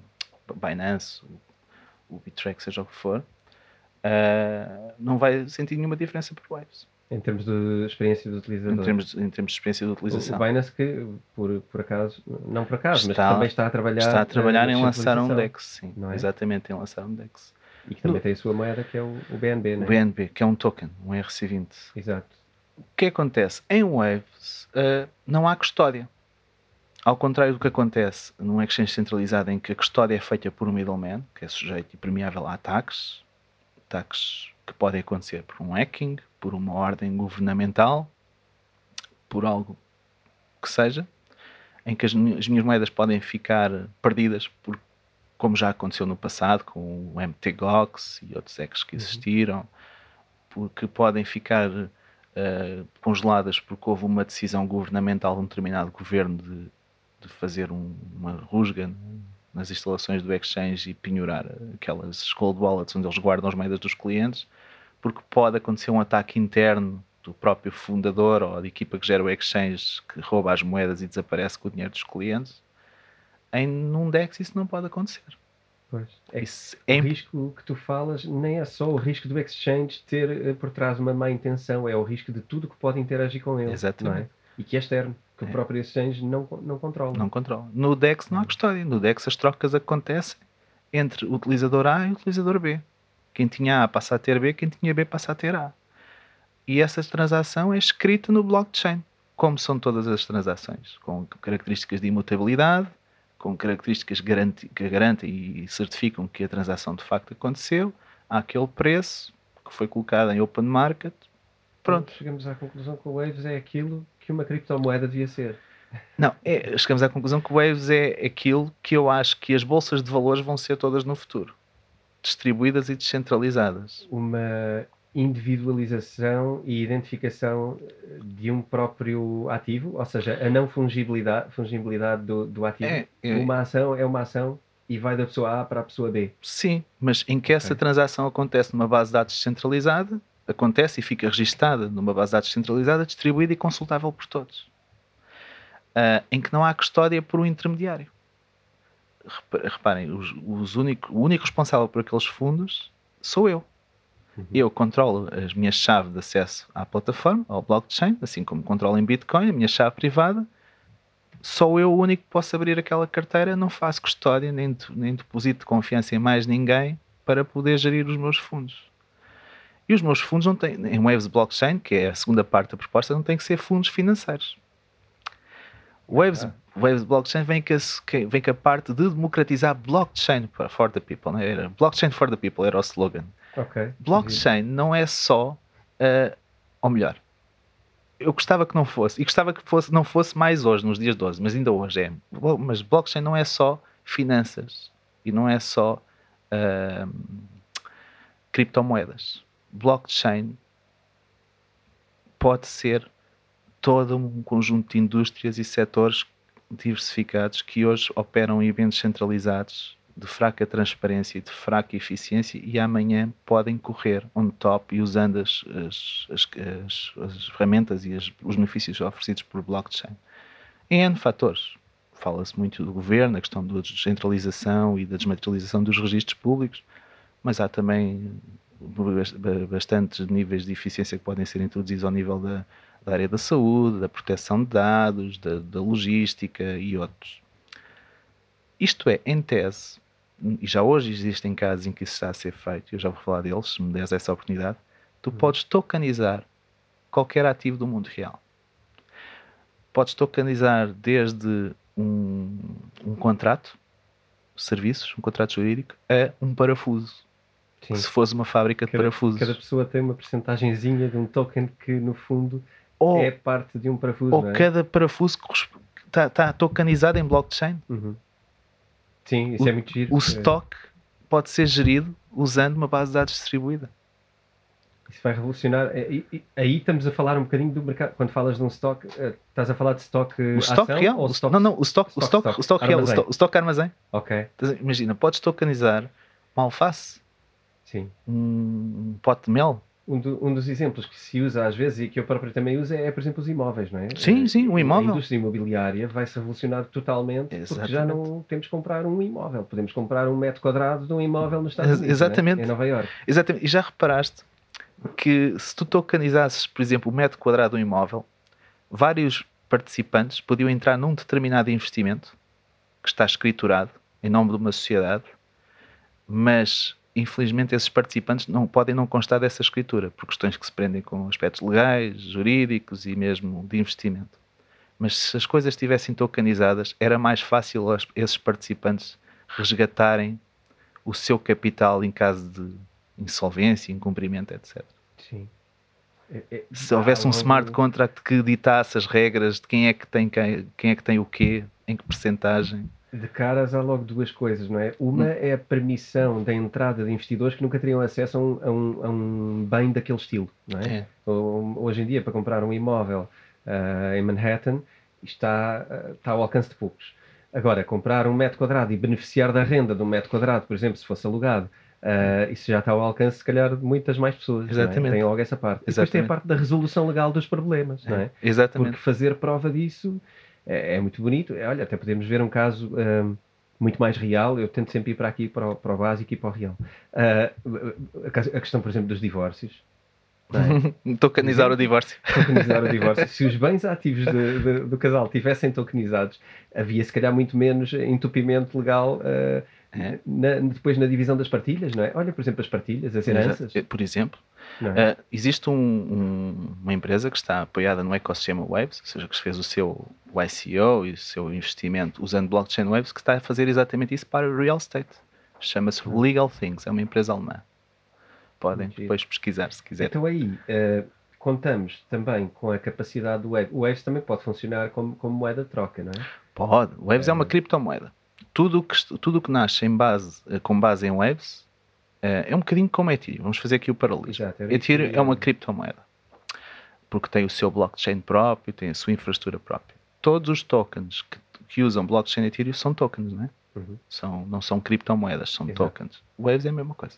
o Binance, o, o Bittrex, seja o que for, uh, não vai sentir nenhuma diferença por Waves, Em termos de experiência do utilizador. em termos, de, em termos de experiência de O- utilização. O Binance que, por, por acaso, não por acaso, mas Está- também está a trabalhar, Está a trabalhar em lançar um. DEX, sim, é? exatamente, em lançar um DEX. E que também tem a sua moeda, que é o, o BNB, O não é? BNB, que é um token, um RC20. Exato. O que acontece? Em Waves uh, não há custódia. Ao contrário do que acontece num exchange centralizado em que a custódia é feita por um middleman, que é sujeito e permeável a ataques, ataques que podem acontecer por um hacking, por uma ordem governamental, por algo que seja, em que as, mi- as minhas moedas podem ficar perdidas, por, como já aconteceu no passado com o MTGOX e outros hacks que existiram, porque podem ficar eh, congeladas porque houve uma decisão governamental de um determinado governo de de fazer um, uma rusga nas instalações do exchange e penhorar aquelas cold wallets onde eles guardam as moedas dos clientes, porque pode acontecer um ataque interno do próprio fundador ou da equipa que gera o exchange que rouba as moedas e desaparece com o dinheiro dos clientes. Em num DEX isso não pode acontecer. Pois. É, isso é o risco que tu falas nem é só o risco do exchange ter eh, por trás uma má intenção, é o risco de tudo que pode interagir com ele. Exatamente. É? E que é externo, que é. o próprio exchange não, não controla. Não controla. No DEX não há custódia. No DEX as trocas acontecem entre o utilizador A e o utilizador B. Quem tinha A passa a ter B, quem tinha B passa a ter A. E essa transação é escrita no blockchain, como são todas as transações, com características de imutabilidade, com características que garantem e certificam que a transação de facto aconteceu, há aquele preço que foi colocado em open market. Pronto. Chegamos à conclusão que o Waves é aquilo que uma criptomoeda devia ser. Não, é, chegamos à conclusão que o Waves é aquilo que eu acho que as bolsas de valores vão ser todas no futuro. Distribuídas e descentralizadas. Uma individualização e identificação de um próprio ativo, ou seja, a não fungibilidade, fungibilidade do, do ativo. É, é. Uma ação é uma ação e vai da pessoa A para a pessoa B. Sim, mas em que essa transação acontece numa base de dados descentralizada, acontece e fica registada numa base de dados descentralizada, distribuída e consultável por todos. Uh, em que não há custódia por um intermediário. Reparem, os, os único, o único responsável por aqueles fundos sou eu. Uhum. Eu controlo as minhas chaves de acesso à plataforma, ao blockchain, assim como controlo em Bitcoin, a minha chave privada. Sou eu o único que posso abrir aquela carteira, não faço custódia, nem, nem deposito de confiança em mais ninguém para poder gerir os meus fundos. E os meus fundos não têm, em Waves Blockchain, que é a segunda parte da proposta, não têm que ser fundos financeiros. Waves, ah. Waves Blockchain vem com, a, vem com a parte de democratizar blockchain for the people. Né? Era blockchain for the people era o slogan. Okay. Blockchain não é só, uh, ou melhor, eu gostava que não fosse, e gostava que fosse, não fosse mais hoje, nos dias de hoje, mas ainda hoje é. Mas blockchain não é só finanças e não é só uh, criptomoedas. Blockchain pode ser todo um conjunto de indústrias e setores diversificados que hoje operam em eventos centralizados de fraca transparência e de fraca eficiência e amanhã podem correr on top e usando as, as, as, as ferramentas e os benefícios oferecidos por blockchain. Em N fatores. Fala-se muito do governo, a questão da descentralização e da desmaterialização dos registros públicos, mas há também bastantes níveis de eficiência que podem ser introduzidos ao nível da, da área da saúde, da proteção de dados, da, da logística e outros. Isto é, em tese, e já hoje existem casos em que isso está a ser feito, eu já vou falar deles, se me deres essa oportunidade, tu uhum. podes tokenizar qualquer ativo do mundo real. Podes tokenizar desde um, um contrato serviços, um contrato jurídico, a um parafuso. Sim. Se fosse uma fábrica de cada, parafusos. Cada pessoa tem uma percentagemzinha de um token que, no fundo, ou, é parte de um parafuso. Ou é? cada parafuso está, está tokenizado em blockchain. Uhum. Sim, isso o, é muito giro. O stock pode ser gerido usando uma base de dados distribuída. Isso vai revolucionar. Aí, aí estamos a falar um bocadinho do mercado. Quando falas de um stock, eh, estás a falar de stock o stock ação, real? Ou stock, não, não, o stock, stock, o stock, stock, stock real, armazém. o stock, armazém. Ok. Imagina, podes tokenizar uma alface, Sim. um pote de mel, um, do, um, dos exemplos que se usa às vezes e que eu próprio também uso é, por exemplo, os imóveis, não é? Sim, sim, um imóvel. A indústria imobiliária vai se revolucionar totalmente Exatamente. porque já não temos que comprar um imóvel. Podemos comprar um metro quadrado de um imóvel nos Estados Unidos, Exatamente. É? em Nova York. Exatamente. E já reparaste que se tu tokenizasses, por exemplo, o metro quadrado de um imóvel, vários participantes podiam entrar num determinado investimento que está escriturado em nome de uma sociedade, mas infelizmente esses participantes não podem não constar dessa escritura, por questões que se prendem com aspectos legais, jurídicos e mesmo de investimento. Mas se as coisas estivessem tokenizadas, era mais fácil esses participantes resgatarem o seu capital em caso de insolvência, incumprimento, etc. Sim. É, é, se houvesse um smart contract que ditasse as regras de quem é que tem quem, quem é que tem o quê, em que percentagem, de caras há logo duas coisas, não é? Uma hum. é a permissão da entrada de investidores que nunca teriam acesso a um, a um, a um bem daquele estilo, não é? é. Hoje em dia, para comprar um imóvel uh, em Manhattan, está, está ao alcance de poucos. Agora, comprar um metro quadrado e beneficiar da renda de um metro quadrado, por exemplo, se fosse alugado, uh, isso já está ao alcance, se calhar, de muitas mais pessoas. É? Exatamente. É? Tem logo essa parte. Exatamente. E depois tem a parte da resolução legal dos problemas, não é? Exatamente. Porque fazer prova disso é, é muito bonito. É, olha, até podemos ver um caso um, muito mais real. Eu tento sempre ir para aqui, para o, para o básico e para o real. Uh, a questão, por exemplo, dos divórcios. É? tokenizar o divórcio. Tokenizar o divórcio. Se os bens ativos de, de, do casal tivessem tokenizados, havia se calhar muito menos entupimento legal uh, é. na, depois na divisão das partilhas, não é? Olha, por exemplo, as partilhas, as heranças. Por exemplo? Uh, existe um, um, uma empresa que está apoiada no ecossistema Waves, ou seja, que fez o seu o ICO e o seu investimento usando blockchain Waves, que está a fazer exatamente isso para o real estate. Chama-se uhum. Legal Things, é uma empresa alemã. Podem depois pesquisar se quiserem. Então aí, uh, contamos também com a capacidade do Waves. O Waves também pode funcionar como, como moeda de troca, não é? Pode. O Waves é, é uma criptomoeda. Tudo que, tudo que nasce em base, com base em Waves é um bocadinho como Ethereum. Vamos fazer aqui o paralelismo. Exato, Ethereum é uma criptomoeda. Porque tem o seu blockchain próprio, tem a sua infraestrutura própria. Todos os tokens que, que usam blockchain Ethereum são tokens, não é? Uhum. São, não são criptomoedas, são Exato. tokens. Waves é a mesma coisa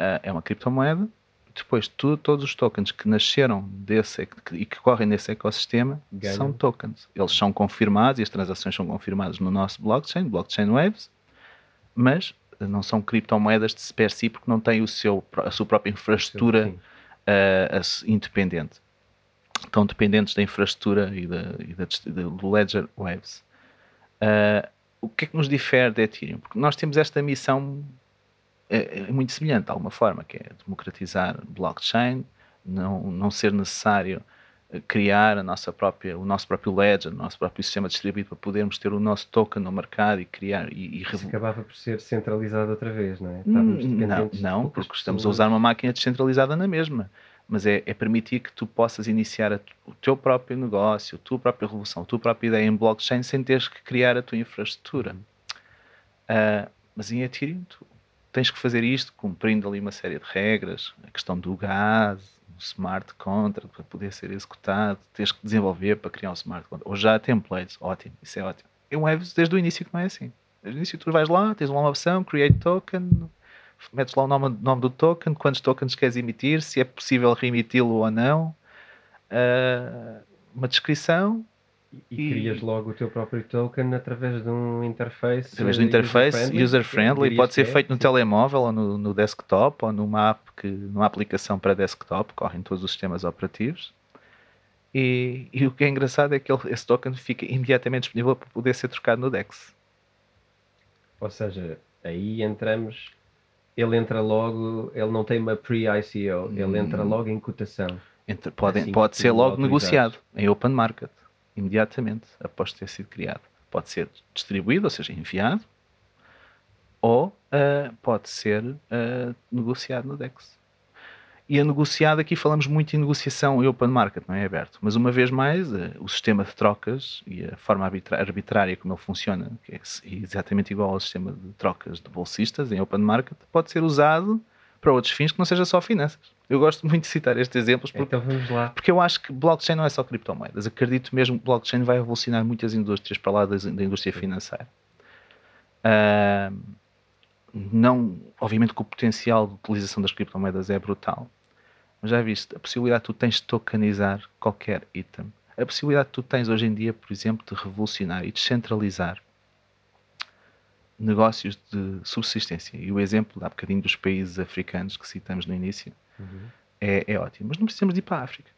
uh, é uma criptomoeda. Depois, tu, todos os tokens que nasceram desse e que correm nesse ecossistema Ganham. são tokens. Eles são confirmados e as transações são confirmadas no nosso blockchain, Blockchain Waves, mas não são criptomoedas de per si porque não têm o seu, a sua própria infraestrutura uh, independente. Estão dependentes da infraestrutura e, da, e da, do Ledger Waves. Uh, o que é que nos difere da Ethereum? Porque nós temos esta missão é, é muito semelhante de alguma forma, que é democratizar blockchain, não, não ser necessário criar a nossa própria, o nosso próprio ledger, o nosso próprio sistema distribuído para podermos ter o nosso token no mercado e criar e, e Isso acabava por ser centralizado outra vez, não é? Hum, não, não porque estamos a usar uma máquina descentralizada na mesma. Mas é, é permitir que tu possas iniciar a, o teu próprio negócio, a tua própria revolução, a tua própria ideia em blockchain sem teres que criar a tua infraestrutura. Uh, mas em Ethereum, tu, tens que fazer isto cumprindo ali uma série de regras, a questão do gás, smart contract para poder ser executado, tens que desenvolver para criar um smart contract. Ou já templates, ótimo, isso é ótimo. É um web desde o início que não é assim. Desde o início tu vais lá, tens lá uma opção, create token, metes lá o nome, nome do token, quantos tokens queres emitir, se é possível reemiti-lo ou não, uh, uma descrição, e, e, crias logo o teu próprio token através de um interface. Através do interface user-friendly, user pode ser feito no telemóvel ou no, no, desktop ou numa app que, numa aplicação para desktop, correm todos os sistemas operativos. E, e o que é engraçado é que ele, esse token fica imediatamente disponível para poder ser trocado no DEX. Ou seja, aí entramos, ele entra logo, ele não tem uma pre-ICO, ele entra hum. logo em cotação. Entre, pode, assim pode ser logo negociado em open market imediatamente após ter sido criado. Pode ser distribuído, ou seja, enviado, ou uh, pode ser uh, negociado no DEX. E a negociado, aqui falamos muito em negociação e open market, não é aberto. Mas uma vez mais, uh, o sistema de trocas e a forma arbitrária como ele funciona, que é exatamente igual ao sistema de trocas de bolsistas em open market, pode ser usado para outros fins que não seja só finanças. Eu gosto muito de citar estes exemplos porque, então vamos lá. porque eu acho que blockchain não é só criptomoedas. Acredito mesmo que blockchain vai revolucionar muitas indústrias para lá da, da indústria financeira. Uh, não, obviamente que o potencial de utilização das criptomoedas é brutal. Mas já viste, a possibilidade que tu tens de tokenizar qualquer item. A possibilidade que tu tens hoje em dia, por exemplo, de revolucionar e descentralizar negócios de subsistência. E o exemplo, há bocadinho, dos países africanos que citamos no início, uhum. é, é ótimo. Mas não precisamos de ir para a África.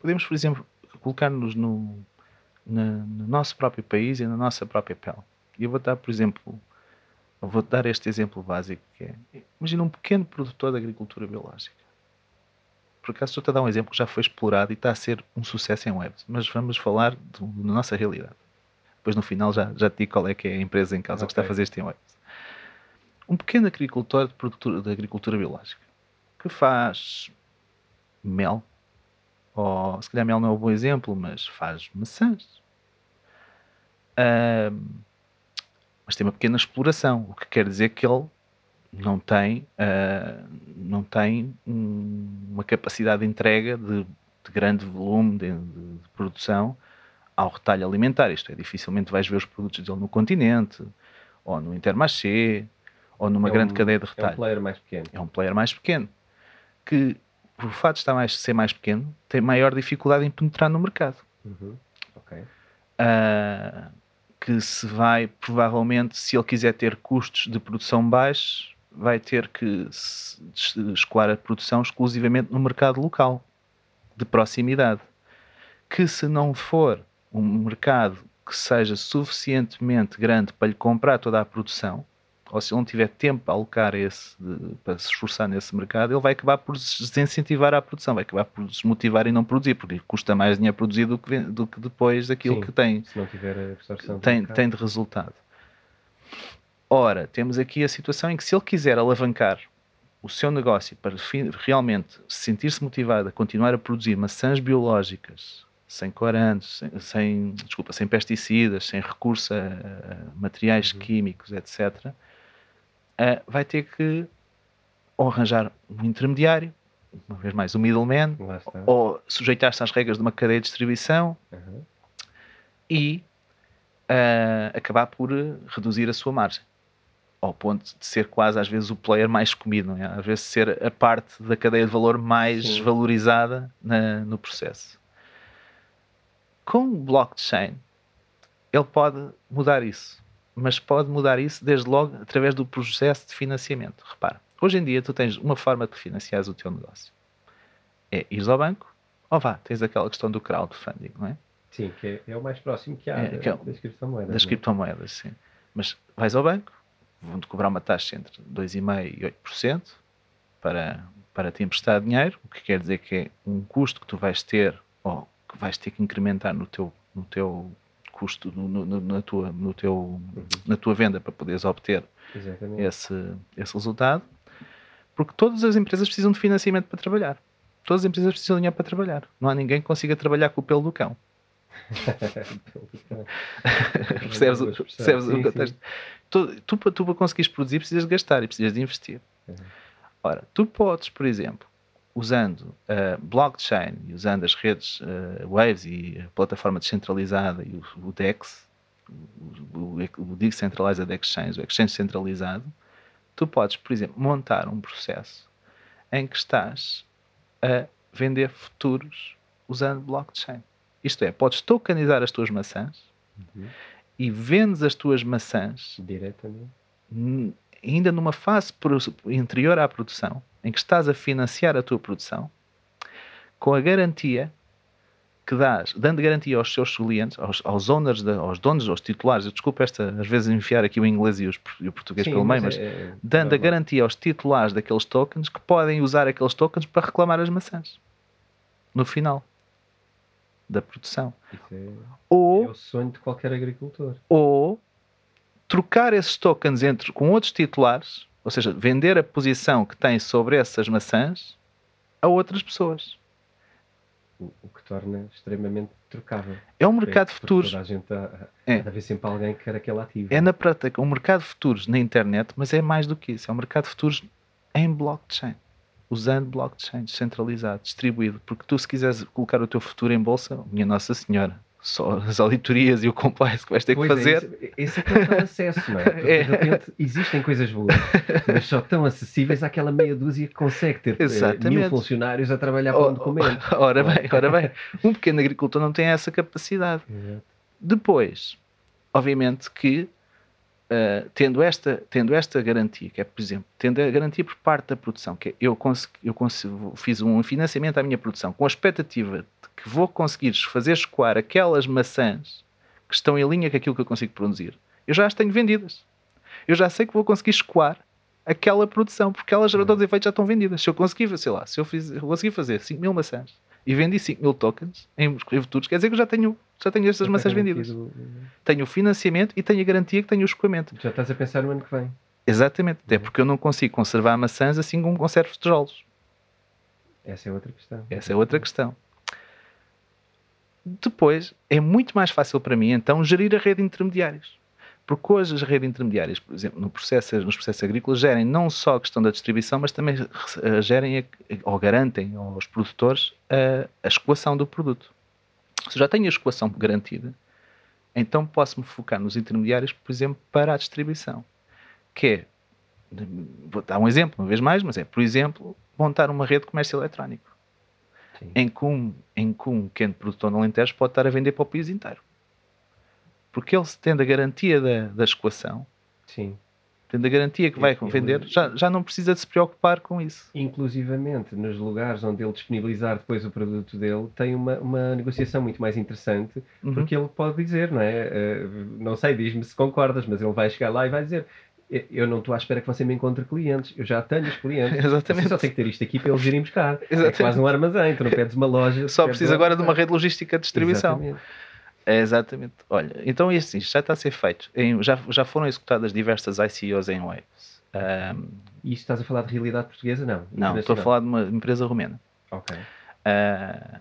Podemos, por exemplo, colocar-nos no, no nosso próprio país e na nossa própria pele. E eu vou dar, por exemplo, vou dar este exemplo básico que é, imagina um pequeno produtor de agricultura biológica. Por acaso estou-te a dar um exemplo que já foi explorado e está a ser um sucesso em webs, mas vamos falar da nossa realidade. Depois no final já, já te digo qual é que é a empresa em causa okay. que está a fazer este web. Um pequeno agricultor de, de agricultura biológica que faz mel, ou se calhar mel não é um bom exemplo, mas faz maçãs. mas tem uma pequena exploração, o que quer dizer que ele não tem, uh, não tem um, uma capacidade de entrega de, de grande volume de, de, de produção ao retalho alimentar, isto é, dificilmente vais ver os produtos dele no continente, ou no Intermarché, ou numa É grande um- cadeia de É um retalho. player mais pequeno. É um player mais pequeno, que, por fato de mais, ser mais pequeno, tem maior dificuldade em penetrar no mercado. Uhum. Ok. Ah, que se vai, provavelmente, se ele quiser ter custos de produção baixos, vai ter que escoar a produção exclusivamente no mercado local, de proximidade. Que se não for um mercado que seja suficientemente grande para lhe comprar toda a produção, ou se ele não tiver tempo a alocar esse, para se esforçar nesse mercado, ele vai acabar por desincentivar a produção, vai acabar por desmotivar e não produzir, porque custa mais dinheiro produzir do que, do que depois daquilo Sim. que tem Se não tiver absorção tem, tem de resultado. Ora, temos aqui a situação em que se ele quiser alavancar o seu negócio para realmente sentir-se motivado a continuar a produzir maçãs biológicas, sem corantes, sem, sem- desculpa, sem pesticidas, sem recurso a, a materiais Uhum. químicos, etc., eh, vai ter que ou arranjar um intermediário, uma vez mais, um middleman, ou sujeitar-se às regras de uma cadeia de distribuição, Uhum. e ah, acabar por eh, reduzir a sua margem. Ao ponto de ser quase às vezes o player mais comido, não é? às vezes ser a parte da cadeia de valor mais Sim. valorizada na- no processo. Com o blockchain, ele pode mudar isso, mas pode mudar isso desde logo através do processo de financiamento. Repara, hoje em dia tu tens uma forma de financiares o teu negócio. É ires ao banco, ou vá, tens aquela questão do crowdfunding, não é? Sim, que é, é o mais próximo que há É, que é o- das criptomoedas. das não é? criptomoedas, sim. Mas vais ao banco, vão-te cobrar uma taxa entre 2,5% e 8% para, para te emprestar dinheiro, o que quer dizer que é um custo que tu vais ter, ou que vais ter que incrementar no teu, no teu custo, no, no- na, tua, no teu, na tua venda para poderes obter Exatamente. esse, esse resultado, porque todas as empresas precisam de financiamento para trabalhar. Todas as empresas precisam de dinheiro para trabalhar. Não há ninguém que consiga trabalhar com o pelo do cão. percebes, o- percebes o Sim, contexto? Tu, tu, para- tu para conseguires produzir precisas de gastar e precisas de investir. Uhum. Ora, tu podes, por exemplo, usando a blockchain e usando as redes uh, Waves e a plataforma descentralizada e o, o DEX, o, o, o Decentralized Exchange, o Exchange centralizado, tu podes, por exemplo, montar um processo em que estás a vender futuros usando blockchain. Isto é, podes tokenizar as tuas maçãs Uhum. e vendes as tuas maçãs Diretamente. ainda numa fase interior à produção, em que estás a financiar a tua produção, com a garantia que dás, dando garantia aos seus clientes, aos, aos owners, da- aos donos, aos titulares, eu desculpo esta, às vezes enfiar aqui o inglês e, os- e o português Sim, pelo meio, mas mas é- é dando a normal. garantia aos titulares daqueles tokens que podem usar aqueles tokens para reclamar as maçãs no final da produção. Isso é, Ou é o sonho de qualquer agricultor. ou trocar esses tokens entre, com outros titulares, ou seja, vender a posição que tem sobre essas maçãs a outras pessoas. O, o que torna extremamente trocável. É um mercado de futuros. Toda a gente há, É. há de haver sempre alguém que quer aquele ativo. É na prática um mercado de futuros na internet, mas é mais do que isso. É um mercado de futuros em blockchain. Usando blockchain descentralizado, distribuído. Porque tu, se quiseres colocar o teu futuro em bolsa, minha Nossa Senhora, só as auditorias e o compliance que vais ter que Pois fazer. É, esse, esse é que é o tal acesso, não é? Porque, É. De repente existem coisas boas, mas só tão acessíveis àquela meia dúzia que consegue ter eh, Exatamente. mil funcionários a trabalhar para um documento. ora bem, ora bem. Um pequeno agricultor não tem essa capacidade. Depois, obviamente que uh, tendo, esta, tendo esta garantia, que é, por exemplo, tendo a garantia por parte da produção, que é eu, consegui, eu consigo, fiz um financiamento à minha produção com a expectativa de que vou conseguir fazer escoar aquelas maçãs que estão em linha com aquilo que eu consigo produzir, eu já as tenho vendidas. Eu já sei que vou conseguir escoar aquela produção, porque elas, a todos os efeitos, já estão vendidas. Se eu conseguir, sei lá, se eu, fiz, eu conseguir fazer 5 mil maçãs e vendi 5 mil tokens em futuros, quer dizer que eu já tenho, já tenho estas maçãs vendidas. Tenho o financiamento e tenho a garantia que tenho o escoamento. Já estás a pensar no ano que vem. Exatamente, até porque eu não consigo conservar maçãs assim como conservo tijolos. Essa é outra questão. Essa é outra questão. Depois, é muito mais fácil para mim, então, gerir a rede de intermediários. Porque hoje as redes intermediárias, por exemplo, no processo, nos processos agrícolas, gerem não só a questão da distribuição, mas também uh, gerem ou garantem aos produtores a, a escoação do produto. Se já tenho a escoação garantida, então posso-me focar nos intermediários, por exemplo, para a distribuição. Que é, vou dar um exemplo uma vez mais, mas é, por exemplo, montar uma rede de comércio eletrónico. Em que, um, em que um pequeno produtor no Alentejo pode estar a vender para o país inteiro. Porque ele, tendo a garantia da, da escoação, Sim. Tendo a garantia que vai vender, já, já não precisa de se preocupar com isso. Inclusivamente, nos lugares onde ele disponibilizar depois o produto dele, tem uma, uma negociação muito mais interessante, Uhum. porque ele pode dizer, não é? Eh, não sei, diz-me se concordas, mas ele vai chegar lá e vai dizer. "Eu- não estou à espera que você me encontre clientes, eu já tenho os clientes. Exatamente. Você só tem que ter isto aqui para eles irem buscar. É Exatamente. quase um armazém, tu não pedes uma loja. Só precisa agora de uma rede logística de distribuição. Exatamente. É exatamente. Olha, então e assim, já está a ser feito. Em- já, já foram executadas diversas ICOs em Waves. Ahm, E isto estás a falar de realidade portuguesa? Não. não, estou a falar de uma empresa romena. Ok. Ah,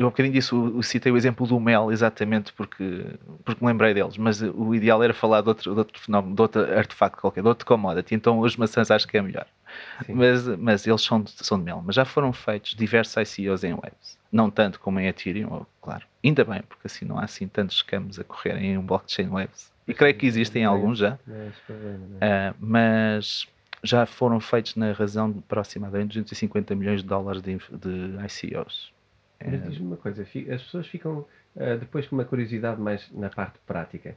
eu há bocadinho disse, o- o- citei o exemplo do mel, exatamente porque, porque me lembrei deles, mas o ideal era falar de outro, de outro fenómeno, de outro artefacto qualquer, de outro commodity, então as maçãs acho que é melhor. Sim. Mas, mas eles são de, são de mel, mas já foram feitos diversos ICOs em Waves. Não tanto como em Ethereum, claro. Ainda bem, porque assim não há assim tantos scams a correrem em um blockchain Waves. E creio que existem alguns já. É esse problema, não é? Ah, mas já foram feitos na razão de aproximadamente 250 milhões de dólares de, de ICOs. Mas diz-me uma coisa, as pessoas ficam ah, depois com uma curiosidade mais na parte prática.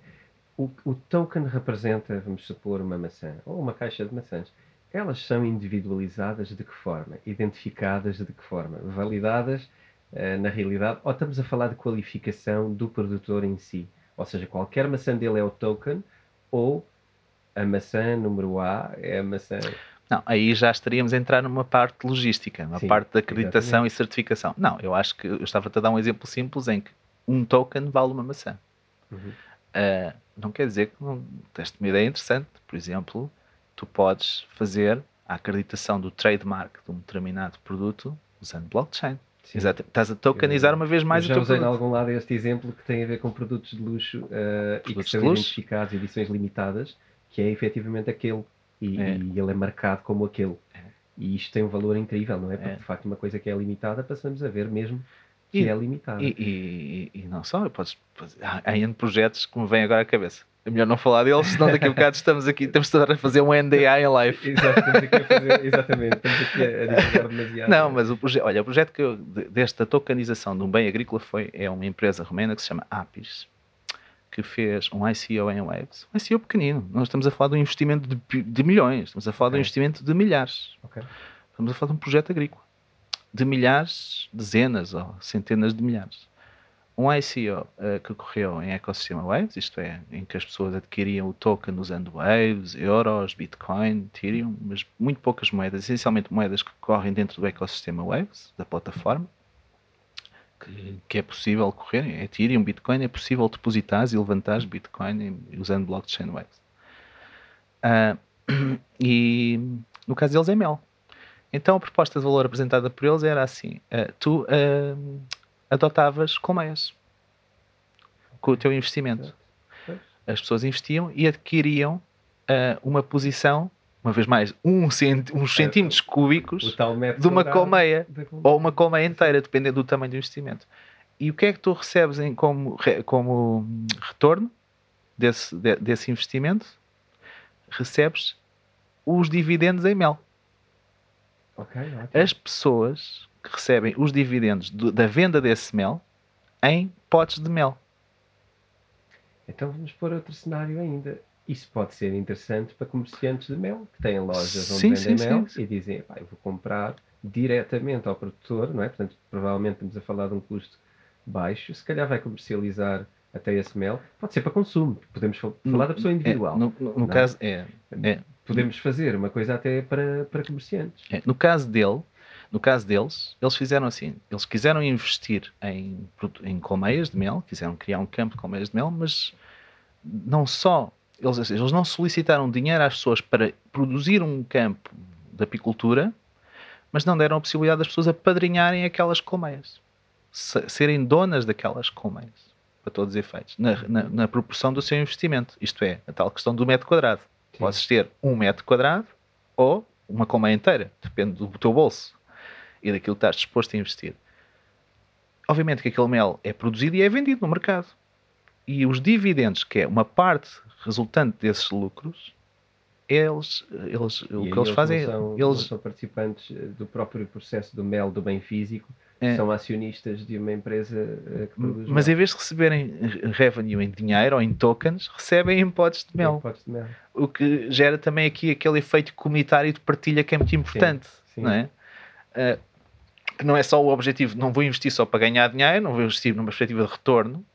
O, o token representa, vamos supor, uma maçã ou uma caixa de maçãs. Elas são individualizadas de que forma? Identificadas de que forma? Validadas ah, na realidade? Ou estamos a falar de qualificação do produtor em si? Ou seja, qualquer maçã dele é o token ou a maçã número A é a maçã. Não, aí já estaríamos a entrar numa parte logística, numa Sim, parte de acreditação e certificação. Não, eu acho que eu estava a dar um exemplo simples em que um token vale uma maçã. Uhum. Ah, não quer dizer que não teste uma ideia interessante. Por exemplo, tu podes fazer a acreditação do trademark de um determinado produto usando blockchain. Sim. Exato. Estás a tokenizar uma vez mais Eu o já teu usei em produto. algum lado este exemplo que tem a ver com produtos de luxo eh, e que Produtos são luxo? identificados, edições limitadas, que é efetivamente aquele. E, É. e ele é marcado como aquele. E isto tem um valor incrível, não é? Porque É. de facto uma coisa que é limitada passamos a ver mesmo que E- é limitada. E, e- não só, podes, podes- há, N projetos que me vêm agora à cabeça. É melhor não falar deles, senão daqui a bocado estamos aqui, temos de estar a fazer um NDA em live. Exato, estamos aqui a fazer, exatamente, estamos aqui a, divulgar demasiado. Não, mas o projeto, olha, o projeto que eu, de- desta tokenização de um bem agrícola foi, é uma empresa romena que se chama Apis, que fez um ICO em Waves. Um ICO pequenino. Nós estamos a falar de um investimento de, de milhões, estamos a falar de um investimento de milhares. Ok. Estamos a falar de um projeto agrícola. De milhares, dezenas ou centenas de milhares. Um ICO eh, que ocorreu em ecossistema Waves, isto é, em que as pessoas adquiriam o token usando Waves, Euros, Bitcoin, Ethereum, mas muito poucas moedas, essencialmente moedas que correm dentro do ecossistema Waves, da plataforma, que, que é possível correr, em Ethereum, Bitcoin, é possível depositar e levantar Bitcoin usando blockchain Waves. Ah, e no caso deles é mel. Então a proposta de valor apresentada por eles era assim: eh, tu eh, adotavas colmeias com o teu investimento. As pessoas investiam e adquiriam uma posição, uma vez mais, um cent, uns centímetros O cúbicos de uma colmeia ou uma colmeia inteira, dependendo do tamanho do investimento. E o que é que tu recebes em, como, como hum, retorno desse, de- desse investimento? Recebes os dividendos em mel. Ok, ótimo. As pessoas que recebem os dividendos do- da venda desse mel em potes de mel. Então vamos pôr outro cenário ainda. Isso pode ser interessante para comerciantes de mel, que têm lojas onde Sim, vendem sim, mel sim. e dizem, "Epá, eu vou comprar diretamente ao produtor, não é? Portanto, provavelmente estamos a falar de um custo baixo, se calhar vai comercializar até esse mel. Pode ser para consumo, podemos fa- falar da pessoa individual. É, no no- no Não. caso, é, é, Podemos fazer uma coisa até para, para comerciantes. É, no caso dele, no caso deles, eles fizeram assim, eles quiseram investir em, em colmeias de mel, quiseram criar um campo de colmeias de mel, mas não só, eles, eles não solicitaram dinheiro às pessoas para produzir um campo de apicultura, mas não deram a possibilidade das pessoas apadrinharem aquelas colmeias, se- serem donas daquelas colmeias, para todos os efeitos, na, na- na proporção do seu investimento. Isto é, a tal questão do metro quadrado. Sim. Podes ter um metro quadrado ou uma colmeia inteira, depende do teu bolso e daquilo que estás disposto a investir. obviamente que aquele mel é produzido e é vendido no mercado. E os dividendos, que é uma parte resultante desses lucros, eles, eles o que eles, eles fazem são, eles são participantes eh, do próprio processo do mel do bem físico, é. são acionistas de uma empresa eh, que produz Mas mel. em vez de receberem revenue em dinheiro ou em tokens, recebem em potes de mel. Potes de mel. O que gera também aqui aquele efeito comunitário de partilha que é muito importante. Sim, sim. Não é? Uh, que não é só o objetivo, não vou investir só para ganhar dinheiro, não vou investir numa perspectiva de retorno,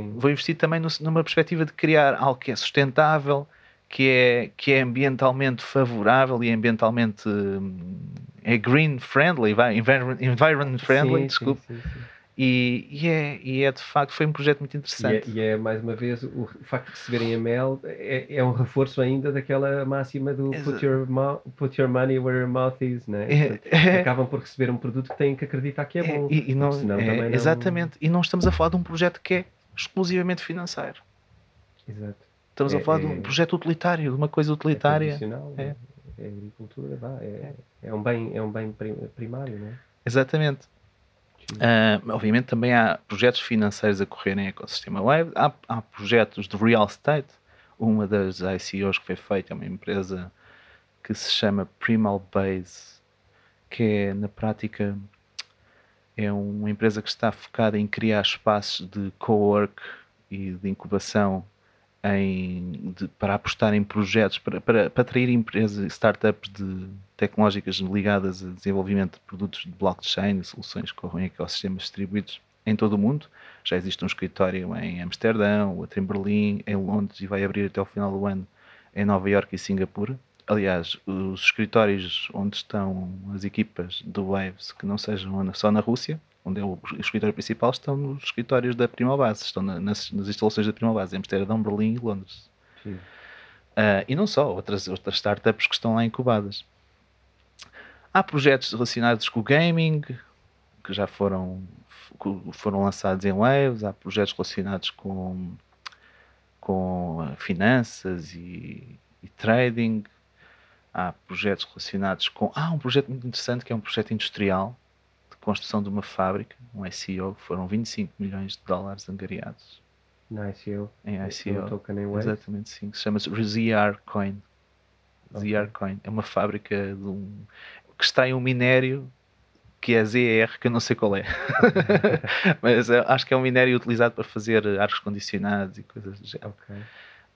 sim. vou investir também no, numa perspectiva de criar algo que é sustentável, que é, que é ambientalmente favorável e ambientalmente hum, é green friendly, vai, environment friendly, sim, desculpe. Sim, sim, e, e, é, e é de facto foi um projeto muito interessante. E é, e é mais uma vez o, facto de receberem a Mel é, é, um reforço ainda daquela máxima do put your, put your money where your mouth is, né? É, acabam por receber um produto que têm que acreditar que é, é bom. E, e não, senão é, não... Exatamente, e não estamos a falar de um projeto que é exclusivamente financeiro. Exato. Estamos a falar de um projeto utilitário, de uma coisa utilitária. É, é agricultura, vá, é, é, um bem, é um bem primário, não é? Exatamente. Uh, obviamente também há projetos financeiros a correr em ecossistema web, há, há, projetos de real estate. Uma das ICOs que foi feita é uma empresa que se chama Primal Base, que é na prática é uma empresa que está focada em criar espaços de co-work e de incubação em, de, para apostar em projetos, para, para, para atrair empresas, startups de, tecnológicas ligadas a desenvolvimento de produtos de blockchain e soluções que correm ecossistemas distribuídos em todo o mundo. Já existe um escritório em Amsterdão, outro em Berlim, em Londres e vai abrir até o final do ano em Nova York e Singapura. Aliás, os escritórios onde estão as equipas do Waves, que não sejam só na Rússia, onde é o escritório principal, estão nos escritórios da Primabase, estão na, nas, nas, instalações da Primabase, em Amsterdão, Berlim e Londres. Uh, e não só, outras, outras startups que estão lá incubadas. Há projetos relacionados com o gaming, que já foram, foram lançados em Waves, há projetos relacionados com, com finanças e, e trading, há projetos relacionados com. Há um projeto muito interessante que é um projeto industrial construção de uma fábrica, um ICO, foram 25 milhões de dólares angariados. Na ICO? Em ICO. token em Exatamente, sim. Que se chama ZR Coin. Okay. ZR Coin. É uma fábrica de um, que extrai um minério que é ZR, que eu não sei qual é. Mas acho que é um minério utilizado para fazer ares condicionados e coisas do género. Okay.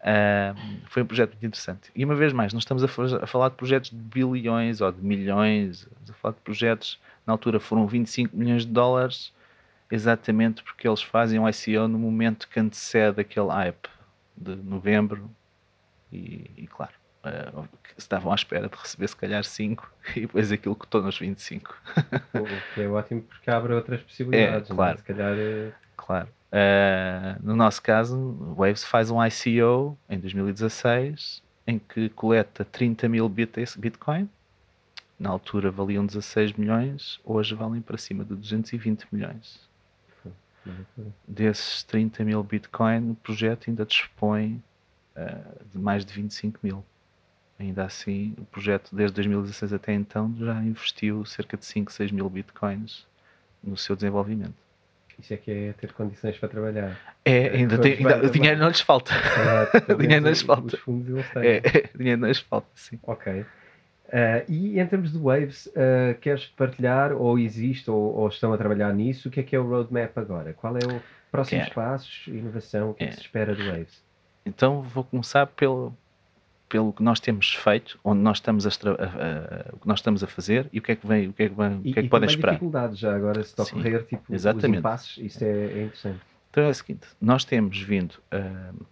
Uh, foi um projeto muito interessante. E uma vez mais, não estamos a, falar de projetos de bilhões ou de milhões, estamos a falar de projetos na altura foram 25 milhões de dólares, exatamente porque eles fazem o ICO no momento que antecede aquele hype de novembro. E, e claro, uh, estavam à espera de receber se calhar 5 e depois aquilo que estou nos 25. o que é ótimo porque abre outras possibilidades. É, claro. Se calhar. É... Claro. Uh, no nosso caso, Waves faz um ICO em 2016 em que coleta 30 mil Bitcoin na altura valiam 16 milhões, hoje valem para cima de 220 milhões. Desses 30 mil Bitcoin, o projeto ainda dispõe uh, de mais de 25 mil. Ainda assim, o projeto, desde 2016 até então, já investiu cerca de 5, 6 mil Bitcoins no seu desenvolvimento. Isso é que é ter condições para trabalhar. É, ainda tem, ainda, o dinheiro não lhes falta. É, dinheiro não lhes falta. Os fundos eles têm. É, é, dinheiro não lhes falta, sim. Ok. Uh, e em termos de Waves, uh, queres partilhar ou existe ou, ou, estão a trabalhar nisso? O que é que é o roadmap agora? Qual é o próximos é. passos, inovação, o que é. que se espera do Waves? Então vou começar pelo, pelo que nós temos feito, onde nós estamos a, a, o que nós estamos a fazer e o que é que vem, o que é que, vem, e, o que, é que podem esperar. dificuldades já agora se ocorrer, tipo exatamente. os impasses, isso é, é, interessante. Então é o seguinte, nós temos vindo, uh,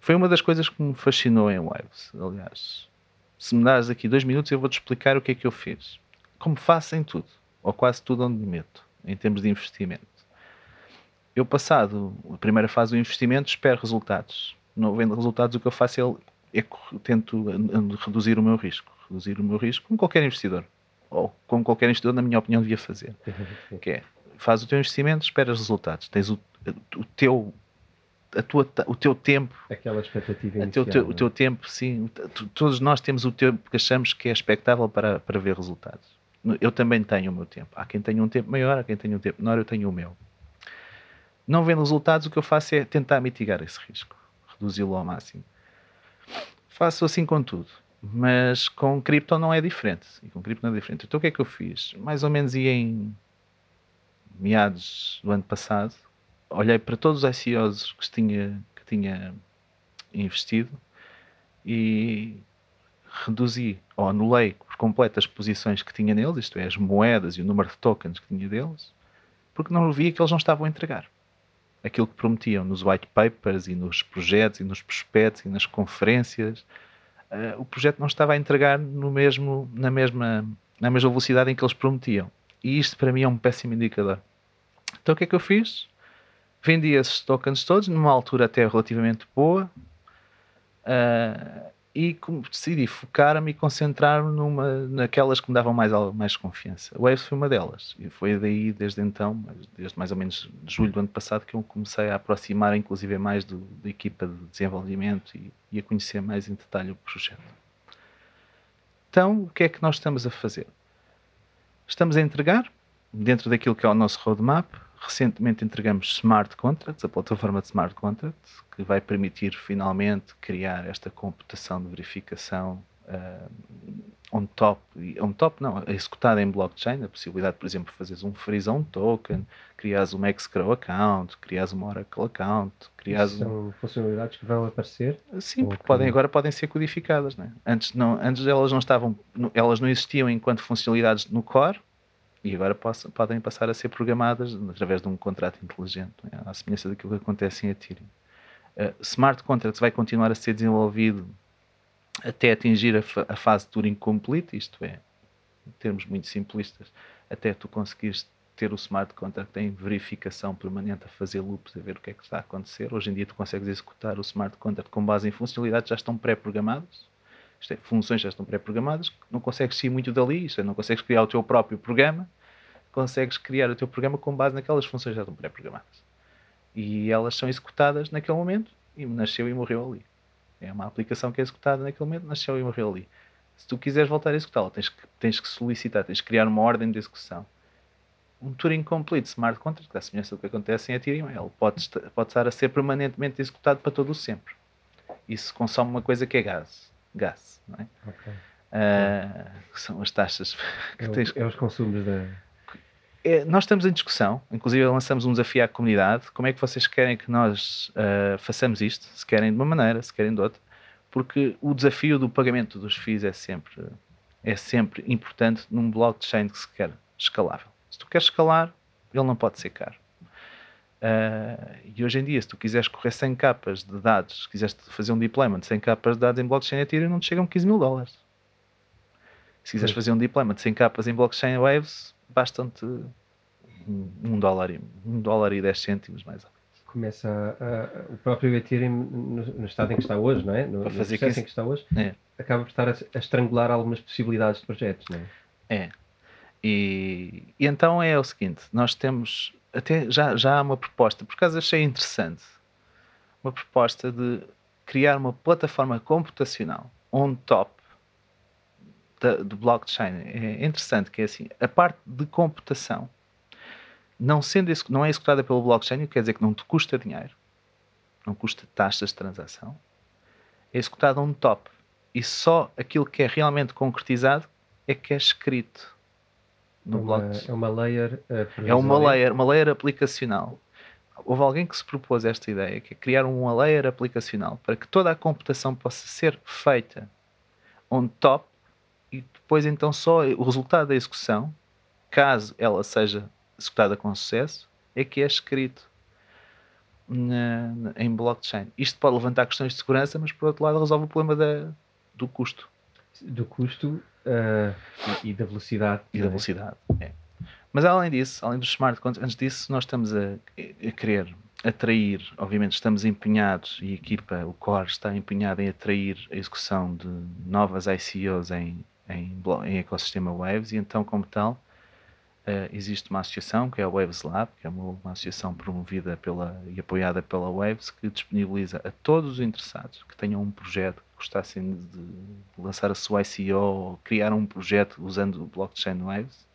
foi uma das coisas que me fascinou em Waves, aliás, se me das aqui dois minutos, eu vou-te explicar o que é que eu fiz. Como faço em tudo, ou quase tudo onde me meto, em termos de investimento. Eu, passado a primeira fase do investimento, espero resultados. Não vendo resultados, o que eu faço é, é tento reduzir o meu risco. Reduzir o meu risco, como qualquer investidor. Ou como qualquer investidor, na minha opinião, devia fazer. que é, faz o teu investimento, esperas resultados. Tens o, o teu a tua, o teu tempo. Aquela expectativa inicial. Teu, o teu tempo, sim. Todos nós temos o tempo que achamos que é expectável para, para ver resultados. Eu também tenho o meu tempo. Há quem tenha um tempo maior, há quem tenha um tempo menor, eu tenho o meu. Não vendo resultados, o que eu faço é tentar mitigar esse risco, reduzi-lo ao máximo. Faço assim com tudo, mas com cripto não é diferente. E com cripto não é diferente. Então o que é que eu fiz? Mais ou menos ia em meados do ano passado, olhei para todos os ICOs que tinha, que tinha investido e reduzi ou anulei por completo as posições que tinha neles, isto é, as moedas e o número de tokens que tinha deles, porque não via que eles não estavam a entregar. Aquilo que prometiam nos white papers e nos projetos e nos prospectos e nas conferências, uh, o projeto não estava a entregar no mesmo, na, mesma, na mesma velocidade em que eles prometiam. E isto para mim é um péssimo indicador. Então o que é que eu fiz? Vendi esses tokens todos numa altura até relativamente boa. Uh, e decidi focar-me e concentrar-me numa, naquelas que me davam mais, mais confiança. O Waves foi uma delas. E foi daí, desde então, desde mais ou menos julho do ano passado, que eu comecei a aproximar, inclusive, mais do, da equipa de desenvolvimento e, e, a conhecer mais em detalhe o projeto. Então, o que é que nós estamos a fazer? Estamos a entregar, dentro daquilo que é o nosso roadmap, recentemente entregamos Smart Contracts, a plataforma de Smart Contracts, que vai permitir finalmente criar esta computação de verificação uh, on top, on top não, executada em blockchain, a possibilidade, por exemplo, de fazeres um freeze on token, criares uma escrow account, criares uma Oracle account, criares São um... funcionalidades que vão aparecer? Sim, porque que... podem, agora podem ser codificadas, né? Antes não, antes elas não estavam, elas não existiam enquanto funcionalidades no core, e agora possam, podem passar a ser programadas através de um contrato inteligente, é? à semelhança daquilo que acontece em Ethereum. Uh, smart Contracts vai continuar a ser desenvolvido até atingir a, a, fase Turing Complete, isto é, em termos muito simplistas, até tu conseguires ter o smart contract em verificação permanente a fazer loops, a ver o que é que está a acontecer. Hoje em dia tu consegues executar o smart contract com base em funcionalidades que já estão pré-programadas isto é, funções já estão pré-programadas, não consegues sair muito dali, isto é, não consegues criar o teu próprio programa, consegues criar o teu programa com base naquelas funções já estão pré-programadas. E elas são executadas naquele momento e nasceu e morreu ali. É uma aplicação que é executada naquele momento, nasceu e morreu ali. Se tu quiseres voltar a executá-la, tens que, tens que solicitar, tens que criar uma ordem de execução. Um Turing Complete Smart Contract, que é a semelhança do que acontece em Ethereum, ele pode, pode estar a ser permanentemente executado para todo o sempre. Isso consome uma coisa que é gás gás. Não é? Okay. Uh, que são as taxas que é, tens. É os consumos da. É, nós estamos em discussão, inclusive lançamos um desafio à comunidade. Como é que vocês querem que nós uh, façamos isto? Se querem de uma maneira, se querem de outra, porque o desafio do pagamento dos FIIs é sempre, é sempre importante num blockchain que se quer escalável. Se tu queres escalar, ele não pode ser caro. Uh, e hoje em dia, se tu quiseres correr 100 capas de dados, se quiseres fazer um deployment de 100 capas de dados em blockchain Ethereum, não te chegam 15 mil dólares. Se quiseres fazer um deployment de 100 capas em blockchain Waves, bastam-te um, um, dólar e, um dólar e 10 cêntimos mais ou menos. Começa a, a, o próprio Ethereum, no, no, estado em que está hoje, não é? No, no processo em que está hoje, é. acaba por estar a, a, estrangular algumas possibilidades de projetos, não é? É. E, e então é o seguinte: nós temos até já, já há uma proposta, por acaso achei interessante, uma proposta de criar uma plataforma computacional on top da, do blockchain. É interessante que é assim, a parte de computação não, sendo, não é executada pelo blockchain, quer dizer que não te custa dinheiro, não custa taxas de transação, é executada on top. E só aquilo que é realmente concretizado é que é escrito no uma, É uma layer uh, É uma layer, uma layer aplicacional. Houve alguém que se propôs esta ideia, que é criar uma layer aplicacional para que toda a computação possa ser feita on top e depois então só o resultado da execução, caso ela seja executada com sucesso, é que é escrito na, na, em blockchain. Isto pode levantar questões de segurança, mas por outro lado resolve o problema da, do custo. Do custo uh, e, da velocidade. E da velocidade, é. Mas além disso, além dos smart contracts, antes disso, nós estamos a, a querer atrair, obviamente estamos empenhados e a equipa, o core está empenhado em atrair a execução de novas ICOs em, em, em ecossistema Waves e então como tal Uh, existe uma associação que é a Waves Lab, que é uma, uma, associação promovida pela, e apoiada pela Waves, que disponibiliza a todos os interessados que tenham um projeto, gostassem de lançar a sua ICO ou criar um projeto usando o blockchain Waves,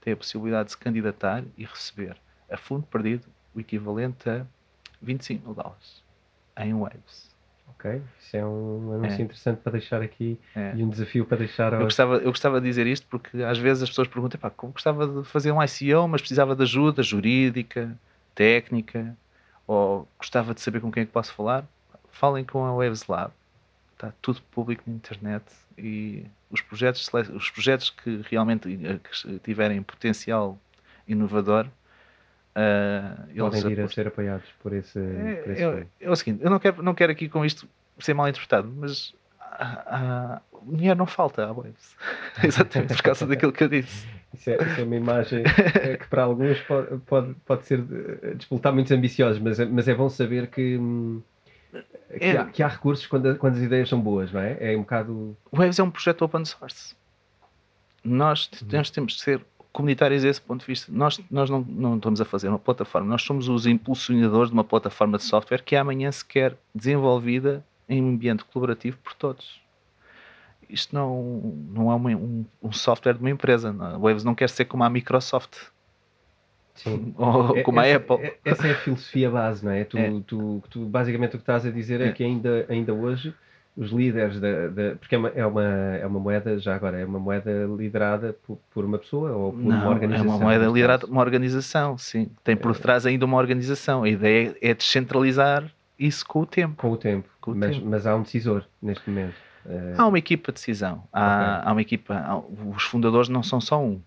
tem a possibilidade de se candidatar e receber a fundo perdido o equivalente a 25 mil dólares em Waves. Ok, isso é um anúncio É. interessante para deixar aqui É. e um desafio para deixar Eu gostava, eu gostava de dizer isto porque às vezes as pessoas perguntam: "Epá, como gostava de fazer um ICO, mas precisava de ajuda jurídica, técnica, ou gostava de saber com quem é que posso falar. Falem com a Waves Lab, está tudo público na internet e os projetos, os projetos que realmente eh, que tiverem potencial inovador, ah, podem vir a ser apoiados por esse, por esse É, é, é o seguinte, eu não quero, não quero aqui com isto ser mal interpretado, mas ah, ah, o dinheiro não falta à Waves. Exatamente por causa daquilo que eu disse. Isso é, isso é uma imagem que para alguns pode, pode, pode ser eh, disputar muitos ambiciosos, mas, é- mas é bom saber que, hum, que, É. há, que há recursos quando, quando as ideias são boas, não é? É um bocado. O Waves é um projeto open source. Nós, t- nós temos de ser comunitários a esse ponto de vista. Nós, nós não, não estamos a fazer uma plataforma, nós somos os impulsionadores de uma plataforma de software que amanhã se quer desenvolvida em um ambiente colaborativo por todos. Isto não, não é uma- um, um software de uma empresa. não. A Waves não quer ser como a Microsoft Sim. ou É- como a essa, Apple. é- Essa é a filosofia base, não é? Tu, É. tu, tu- basicamente o que estás a dizer é, É. que ainda, ainda hoje os líderes da, da- porque é uma, é, uma, é uma moeda, já agora, é uma moeda liderada por, por uma pessoa ou por uma Não, é organização. uma moeda liderada caso. uma organização, sim. Tem por trás ainda uma organização. A ideia é descentralizar isso com o tempo. Com o tempo, Com o mas, tempo. mas há um decisor neste momento. Eh, Há uma equipa de decisão. Há, há uma equipa. há- os fundadores não são só um.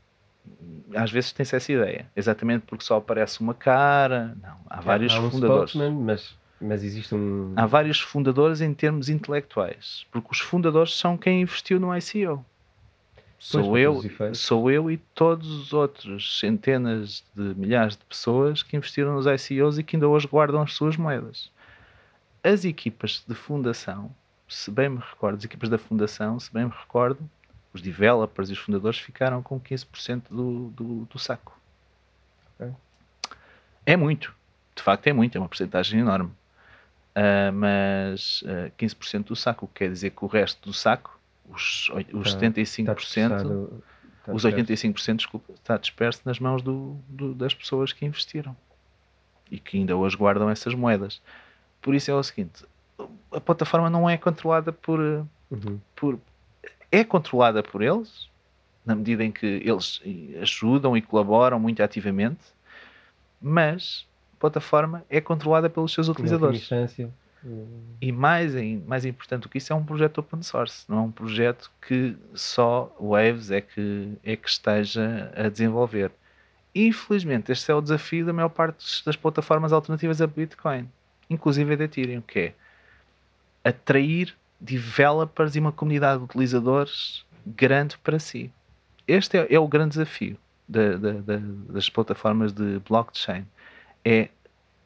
Às vezes tem-se essa ideia. Exatamente porque só aparece uma cara. Não. Há vários há um fundadores. mas, mas existe um. Há vários fundadores em termos intelectuais. Porque os fundadores são quem investiu no ICO. Sou eu, sou eu e todos os outros centenas de milhares de pessoas que investiram nos ICOs e que ainda hoje guardam as suas moedas. As equipas de fundação, se bem me recordo, as equipas da fundação, se bem me recordo, os developers e os fundadores ficaram com 15% do, do, do saco. Ok. É muito, de facto é muito, é uma porcentagem enorme. Ah, mas ah, 15% do saco, o que quer dizer que o resto do saco, os, os Está- 75%, está dispersado- está os disperso. 85% desculpa, está disperso nas mãos do, do- das pessoas que investiram e que ainda hoje guardam essas moedas. Por isso é o seguinte: a plataforma não é controlada por, Uhum. por é controlada por eles, na medida em que eles ajudam e colaboram muito ativamente, mas a plataforma é controlada pelos seus Em última utilizadores. E mais, mais importante do que isso, é um projeto open source, não é um projeto que só Waves é que, é que esteja a desenvolver. Infelizmente, este é o desafio da maior parte das plataformas alternativas a Bitcoin, inclusive a da Ethereum, que é atrair developers e uma comunidade de utilizadores grande para si. Este é, é o grande desafio da- da- da- das plataformas de blockchain. É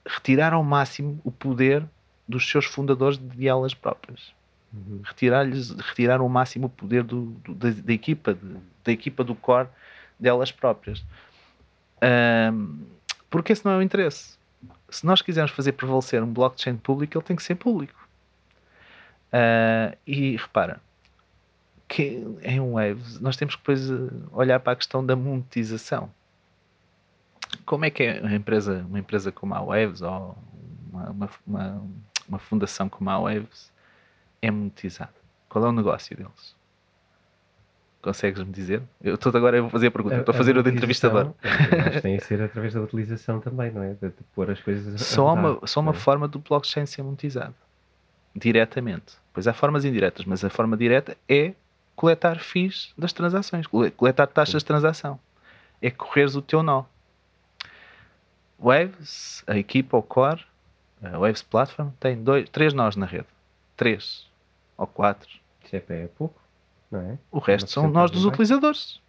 retirar ao máximo o poder dos seus fundadores de elas próprias. Uhum. Retirar-lhes, retirar ao máximo o poder do, do- da, da equipa, de- da equipa do core delas próprias. Ahm, porque esse não é o interesse. Se nós quisermos fazer prevalecer um blockchain público, ele tem que ser público. Ah, e repara, que em Waves nós temos que depois eh, olhar para a questão da monetização. Como é que é uma empresa, uma empresa como a Waves ou uma, uma, uma, uma fundação como a Waves é monetizada? Qual é o negócio deles? Consegues-me dizer? Eu estou agora a fazer a pergunta, estou a fazer o de entrevistador. acho que tem a ser através da utilização também, não é? De, de pôr as coisas Só rodar, uma, só uma é? forma do blockchain ser monetizado. Diretamente. Pois há formas indiretas, mas a forma direta é coletar FIIs das transações, cole- coletar taxas de transação. É correres o teu nó. Waves, a equipa, o core, a Waves Platform, tem dois, três nós na rede. Três ou quatro. Isso é, é pouco, não é? O resto são nós dos mais. utilizadores.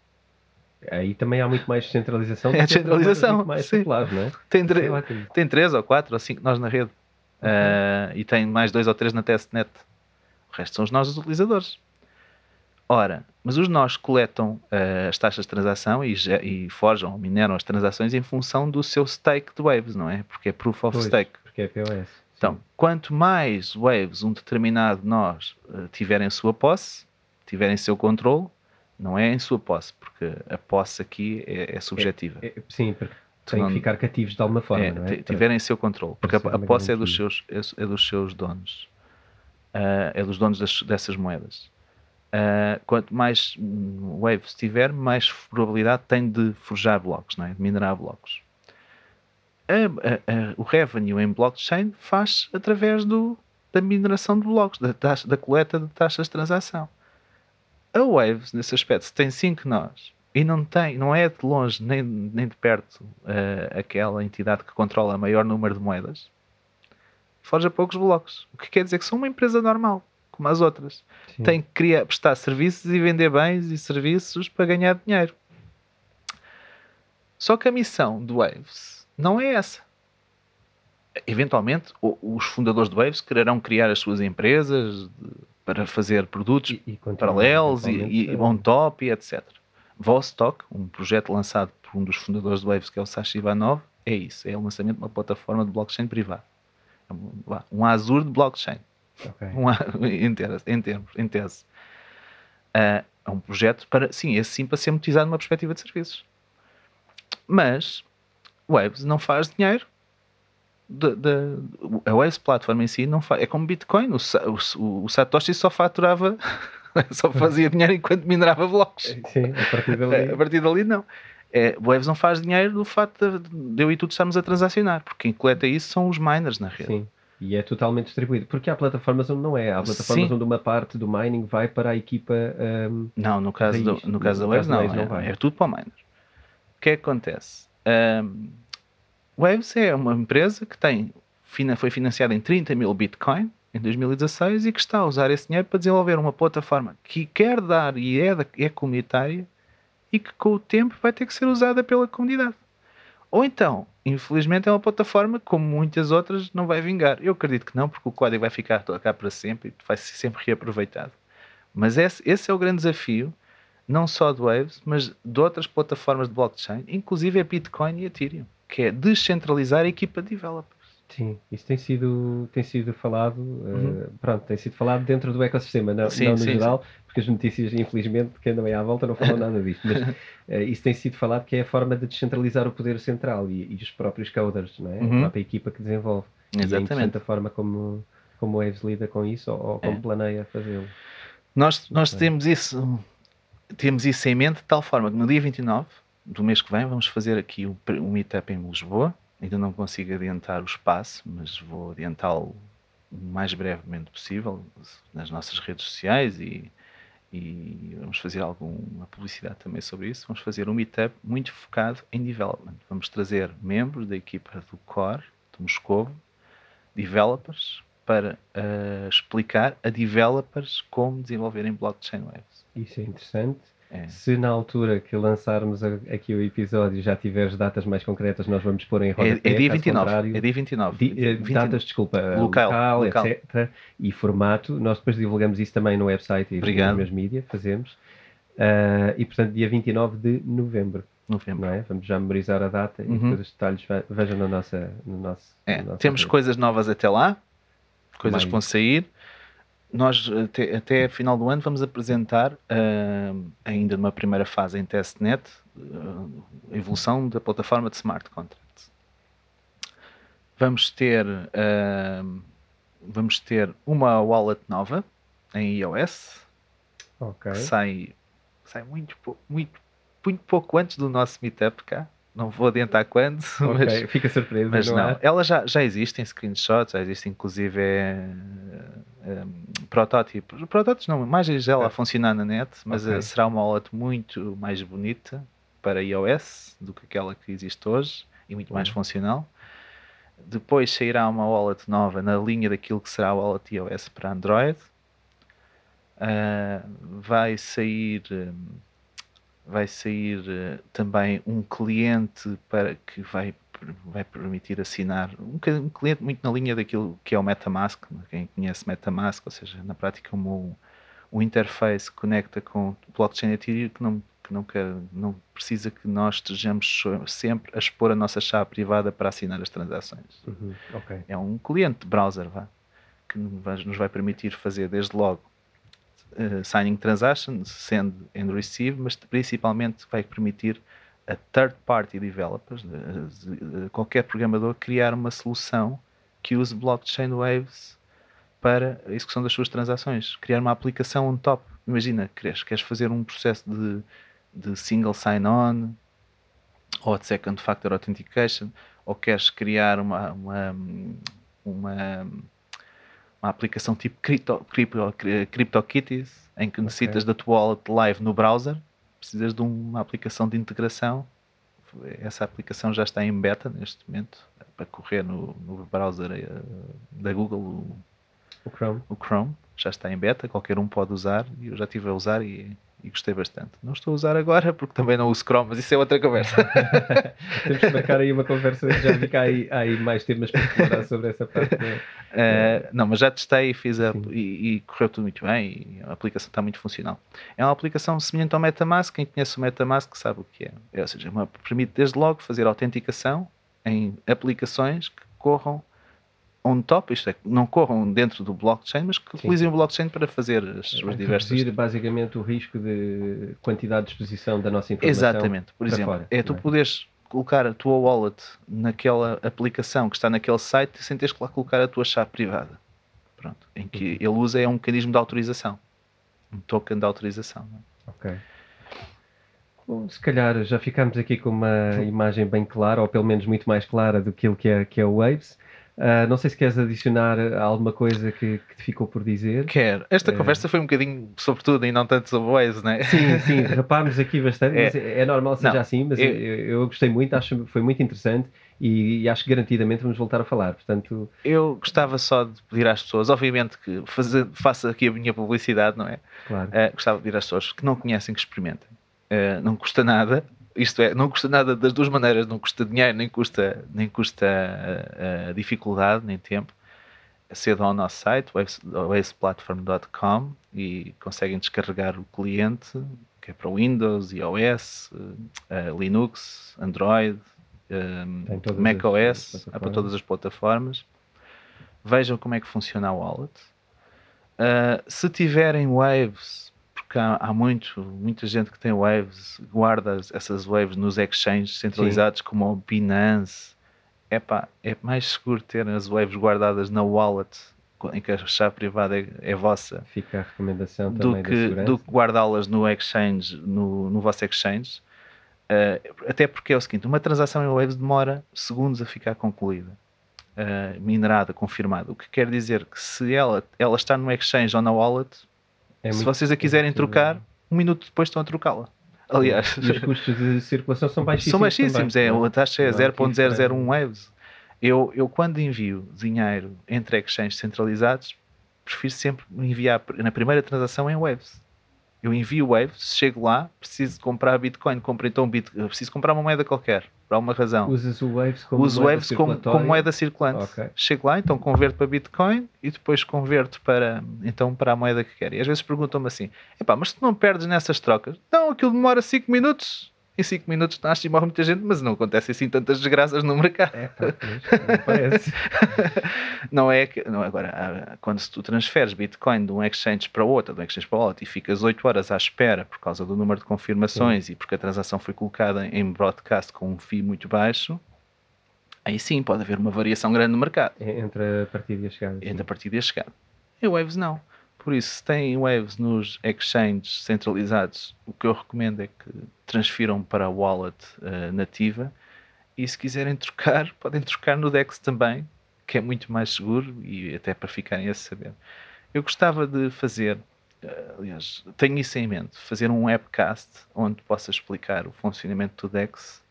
Aí também há muito mais descentralização. É descentralização, mais sim. não é? Tem, tre- é tem três ou quatro ou cinco nós na rede. Ah, e tem mais dois ou três na testnet. O resto são os nós dos utilizadores. Ora, mas os nós coletam ah, as taxas de transação e, e forjam, mineram as transações em função do seu stake de waves, não é? Porque é proof of Pois, stake. Porque é POS. Então, quanto mais waves um determinado nós eh, tiver em sua posse, tiver em seu controle, não é em sua posse, porque a posse aqui é, é subjetiva. É, sim, porque Têm não- que ficar cativos de alguma forma, é, não é? tiverem seu controle, porque a, a posse é dos, seus, é, é dos seus donos, Ah, é dos donos das- dessas moedas. Ah, quanto mais hum, Waves tiver, mais probabilidade tem de forjar blocos, não é? de minerar blocos. A- a- a- o revenue em blockchain faz através do, da mineração de blocos, da, taxa, da coleta de taxas de transação. A Waves, nesse aspecto, se tem 5 nós e não tem, não é de longe nem, nem de perto eh, aquela entidade que controla o maior número de moedas, forja poucos blocos. O que quer dizer que são uma empresa normal, como as outras. Sim. Tem que criar, prestar serviços e vender bens e serviços para ganhar dinheiro. Só que a missão do Waves não é essa. Eventualmente, os fundadores do Waves quererão criar as suas empresas para fazer produtos E- e paralelos e, e a- on top e etc. Vostok, um projeto lançado por um dos fundadores do Waves, que é o Sashi Ivanov, é isso. É o lançamento de uma plataforma de blockchain privada. Um, Azure de blockchain. Ok. Um, em, em termos, em tese. Ah, é um projeto para, sim, esse sim, para ser monetizado numa perspectiva de serviços. Mas o Waves não faz dinheiro. de- de- a Waves Platform em si não faz, é como Bitcoin. O, o- o Satoshi só faturava, só fazia dinheiro enquanto minerava blocos. Sim, a partir dali. A partir dali, não. É, o Waves não faz dinheiro do facto de, eu e tu estarmos a transacionar, porque quem coleta isso são os miners na rede. Sim. E é totalmente distribuído. Porque há plataformas onde não é. Há plataformas Sim. onde uma parte do mining vai para a equipa. hum, Não, no caso, do, no caso da Waves caso não, Waves não é, é tudo para o miner. O que é que acontece? Ahm, Waves é uma empresa que tem, foi financiada em 30 mil Bitcoin em 2016 e que está a usar esse dinheiro para desenvolver uma plataforma que quer dar e é, é comunitária e que com o tempo vai ter que ser usada pela comunidade. Ou então, infelizmente, é uma plataforma que, como muitas outras, não vai vingar. Eu acredito que não, porque o código vai ficar cá para sempre e vai ser sempre reaproveitado. Mas esse, esse é o grande desafio, não só do Waves, mas de outras plataformas de blockchain, inclusive a Bitcoin e Ethereum, que é descentralizar a equipa de developers. Sim, isso tem sido, tem sido falado, Uhum. eh, pronto, tem sido falado dentro do ecossistema, não, Sim, não no sim, geral, porque as notícias, infelizmente, que andam aí à volta não falam nada disto, mas eh, isso tem sido falado que é a forma de descentralizar o poder central e, e os próprios coders, não é? Uhum. a própria equipa que desenvolve. E é Exatamente. a forma como, como o Waves lida com isso ou, ou como É. planeia fazê-lo. Nós, nós Ok. temos, isso, temos isso em mente de tal forma que no dia 29 do mês que vem vamos fazer aqui um, um meetup em Lisboa. Ainda não consigo adiantar o espaço, mas vou adiantá-lo o mais brevemente possível nas nossas redes sociais e, e vamos fazer alguma publicidade também sobre isso. Vamos fazer um meetup muito focado em development. Vamos trazer membros da equipa do Core, do Moscovo, developers, para eh, explicar a developers como desenvolverem blockchain waves. Isso é interessante. É. Se na altura que lançarmos aqui o episódio já tiveres datas mais concretas, nós vamos pôr em É, rodapé, é dia caso 29. contrário- É dia 29. Di- eh, 20 datas, desculpa, eh, Local, local, local. etc. E formato. Nós depois divulgamos isso também no website e Obrigado. nos meus mídia, fazemos. Ah, e portanto, dia 29 de novembro, novembro. é? Vamos já memorizar a data e Uhum. depois os detalhes ve- vejam no, nossa, no nosso. É, no nosso temos coisas novas até lá, coisas que vão sair. Nós, até, até final do ano, vamos apresentar, ah, ainda numa primeira fase em testnet, ah, a evolução da plataforma de smart contracts. Vamos ter, ah, vamos ter uma wallet nova em iOS, Ok. que sai, sai muito, muito, muito pouco antes do nosso meetup cá. Não vou adiantar quando, Ok, mas Fica surpresa. mas não, não, há? ela já, já existe em screenshots, já existe inclusive é, é, protótipos. Protótipos não, imagens dela É. a funcionar na net, mas Ok. eh, será uma wallet muito mais bonita para iOS do que aquela que existe hoje e muito mais Uhum. funcional. Depois sairá uma wallet nova na linha daquilo que será a wallet iOS para Android. Ah, vai sair vai sair eh, também um cliente para que vai, vai permitir assinar um, um cliente muito na linha daquilo que é o MetaMask, né? quem conhece MetaMask, ou seja, na prática um, um interface que conecta com o blockchain Ethereum que não que não, quer, não precisa que nós estejamos sempre a expor a nossa chave privada para assinar as transações. Uhum, Ok. É um cliente de browser vá, que nos vai permitir fazer desde logo eh, signing transaction, send and receive, mas principalmente vai permitir a third party developers, a, qualquer programador, criar uma solução que use blockchain waves para a execução das suas transações. Criar uma aplicação on top. Imagina, queres, queres fazer um processo de, de single sign-on ou de second factor authentication ou queres criar uma, uma, uma, uma aplicação tipo Crypto, Crypto, CryptoKitties em que necessitas okay. da tua wallet live no browser, precisas de uma aplicação de integração. Essa aplicação já está em beta neste momento para correr no, no browser eh, da Google, o, o, Chrome. o Chrome. Já está em beta, qualquer um pode usar e eu já estive a usar e e gostei bastante. Não estou a usar agora porque também não uso Chrome, mas isso é outra conversa. Temos que marcar aí uma conversa, já há aí, há aí mais temas para explorar sobre essa parte. Uh, não, mas já testei e fiz a, e, e, correu tudo muito bem e a aplicação está muito funcional. É uma aplicação semelhante ao MetaMask, quem conhece o MetaMask sabe o que é. é ou seja, uma, permite desde logo fazer autenticação em aplicações que corram on top, isto é, não corram dentro do blockchain, mas que utilizem o blockchain para fazer as suas diversas. Reduzir basicamente o risco de quantidade de exposição da nossa informação. Exatamente. Por exemplo, fora, é tu é? poderes colocar a tua wallet naquela aplicação que está naquele site sem teres que lá colocar a tua chave privada. Pronto. Em que uhum. ele usa é um mecanismo de autorização. Um token de autorização. É? Ok. Bom, se calhar já ficamos aqui com uma imagem bem clara, ou pelo menos muito mais clara do que, que, é, que é o Waves. Uh, não sei se queres adicionar alguma coisa que, que te ficou por dizer. Quero. Esta uh, conversa foi um bocadinho sobre tudo e não tanto sobre o Waze, não é? Sim, sim, rapámos aqui bastante, é, é, é normal seja não, assim, mas eu, eu, gostei muito, acho que foi muito interessante e, e, acho que garantidamente vamos voltar a falar. Portanto, eu gostava só de pedir às pessoas, obviamente que fazer, faça aqui a minha publicidade, não é? Claro. Uh, gostava de pedir às pessoas que não conhecem que experimentem. não custa nada, isto é, não custa nada das duas maneiras, não custa dinheiro, nem custa, nem custa uh, dificuldade, nem tempo. Acedam ao nosso site, wavesplatform.com e conseguem descarregar o cliente, que é para Windows, iOS, uh, Linux, Android, macOS, é para todas as plataformas. Vejam como é que funciona a wallet. Se tiverem Waves porque há, há, muito, muita gente que tem waves, guarda essas waves nos exchanges centralizados Sim. como o Binance. Epá, é mais seguro ter as waves guardadas na wallet em que a chave privada é, é vossa. Fica a recomendação do que, do que guardá-las no exchange, no, no vosso exchange. Uh, até porque é o seguinte, uma transação em waves demora segundos a ficar concluída. Uh, minerada, confirmada. O que quer dizer que se ela, ela está no exchange ou na wallet, é se vocês a quiserem trocar, um minuto depois estão a trocá-la. Aliás, e os custos de circulação são baixíssimos. São baixíssimos, também, é, a taxa é 0.001 waves. Eu, eu, quando envio dinheiro entre exchanges centralizados, prefiro sempre enviar na primeira transação em waves eu envio Waves, chego lá, preciso comprar Bitcoin, compro então Bitcoin, preciso comprar uma moeda qualquer, por alguma razão. Usas o Waves como Uso moeda Waves como, como, moeda circulante. Okay. Chego lá, então converto para Bitcoin e depois converto para, então, para a moeda que quero. E às vezes perguntam-me assim: mas tu não perdes nessas trocas? Não, aquilo demora 5 minutos em 5 minutos nasce e morre muita gente, mas não acontece assim tantas desgraças no mercado. É, pá, não parece. não é que, não, agora, quando tu transferes Bitcoin de um exchange para outro, de um exchange para outro, e ficas 8 horas à espera por causa do número de confirmações sim. e porque a transação foi colocada em broadcast com um FII muito baixo, aí sim pode haver uma variação grande no mercado. É entre a partida e a chegada. Entre sim. a partida e a chegada. E Waves não. Por isso, se têm waves nos exchanges centralizados, o que eu recomendo é que transfiram para a wallet uh, nativa. E se quiserem trocar, podem trocar no DEX também, que é muito mais seguro e até para ficarem a saber. Eu gostava de fazer, uh, aliás, tenho isso em mente, fazer um webcast onde possa explicar o funcionamento do DEX.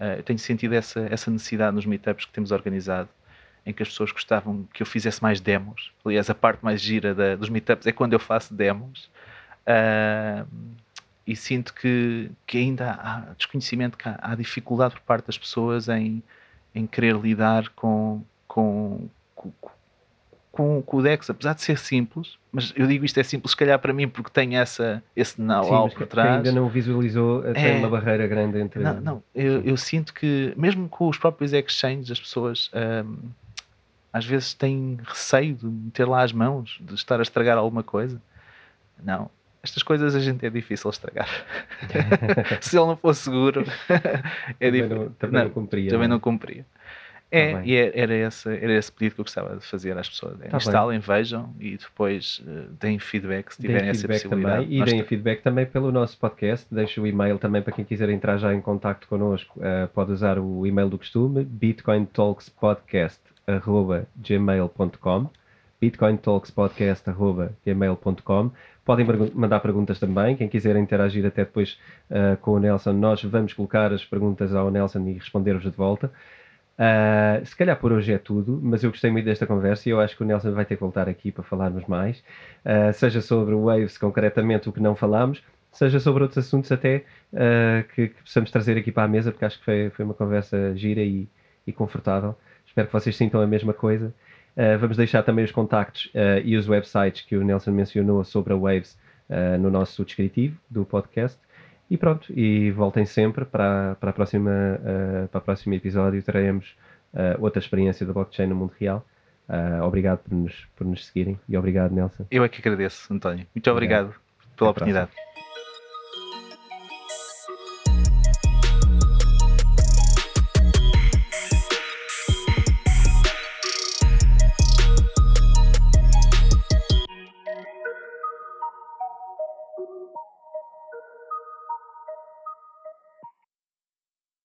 Uh, tenho sentido essa, essa necessidade nos meetups que temos organizado em que as pessoas gostavam que eu fizesse mais demos. Aliás, a parte mais gira da, dos meetups é quando eu faço demos. Uh, e sinto que, que ainda há desconhecimento, que há, há, dificuldade por parte das pessoas em, em querer lidar com, com, com, com, com o Dex, apesar de ser simples, mas eu digo isto é simples, se calhar para mim, porque tem essa, esse know-how por trás. ainda não visualizou, tem é, uma barreira grande entre. Não, não eu, eu, sinto que, mesmo com os próprios exchanges, as pessoas. Um, às vezes têm receio de meter lá as mãos, de estar a estragar alguma coisa. Não. estas coisas a gente é difícil estragar. Se ele não fosse seguro, é Também difícil. não- também não cumpria, Também não é? não cumpria. É, bem. e é- era esse, era esse pedido que eu gostava de fazer às pessoas. É, Tá bem. instalem, vejam e depois eh, deem feedback se tiverem essa possibilidade. também e Nós deem feedback também pelo nosso podcast. Deixo o e-mail também para quem quiser entrar já em contato connosco. eh, pode usar o e-mail do costume, bitcointalkspodcast.gmail.com bitcointalkspodcast.gmail.com Podem mandar perguntas também. Quem quiser interagir até depois eh, com o Nelson, nós vamos colocar as perguntas ao Nelson e responder-vos de volta. Uh, se calhar por hoje é tudo, mas eu gostei muito desta conversa e eu acho que o Nelson vai ter que voltar aqui para falarmos mais, Uh, seja sobre o Waves, concretamente o que não falámos, seja sobre outros assuntos até uh, que, que possamos trazer aqui para a mesa, porque acho que foi, foi uma conversa gira e, e confortável. Espero que vocês sintam a mesma coisa. Uh, vamos deixar também os contactos uh, e os websites que o Nelson mencionou sobre a Waves uh, no nosso descritivo do podcast. E pronto, e voltem sempre para, para, a próxima, para o próximo episódio. Teremos outra experiência da blockchain no mundo real. Obrigado por nos, por nos seguirem e obrigado, Nelson. Eu é que agradeço, António. Muito obrigado pela Até oportunidade.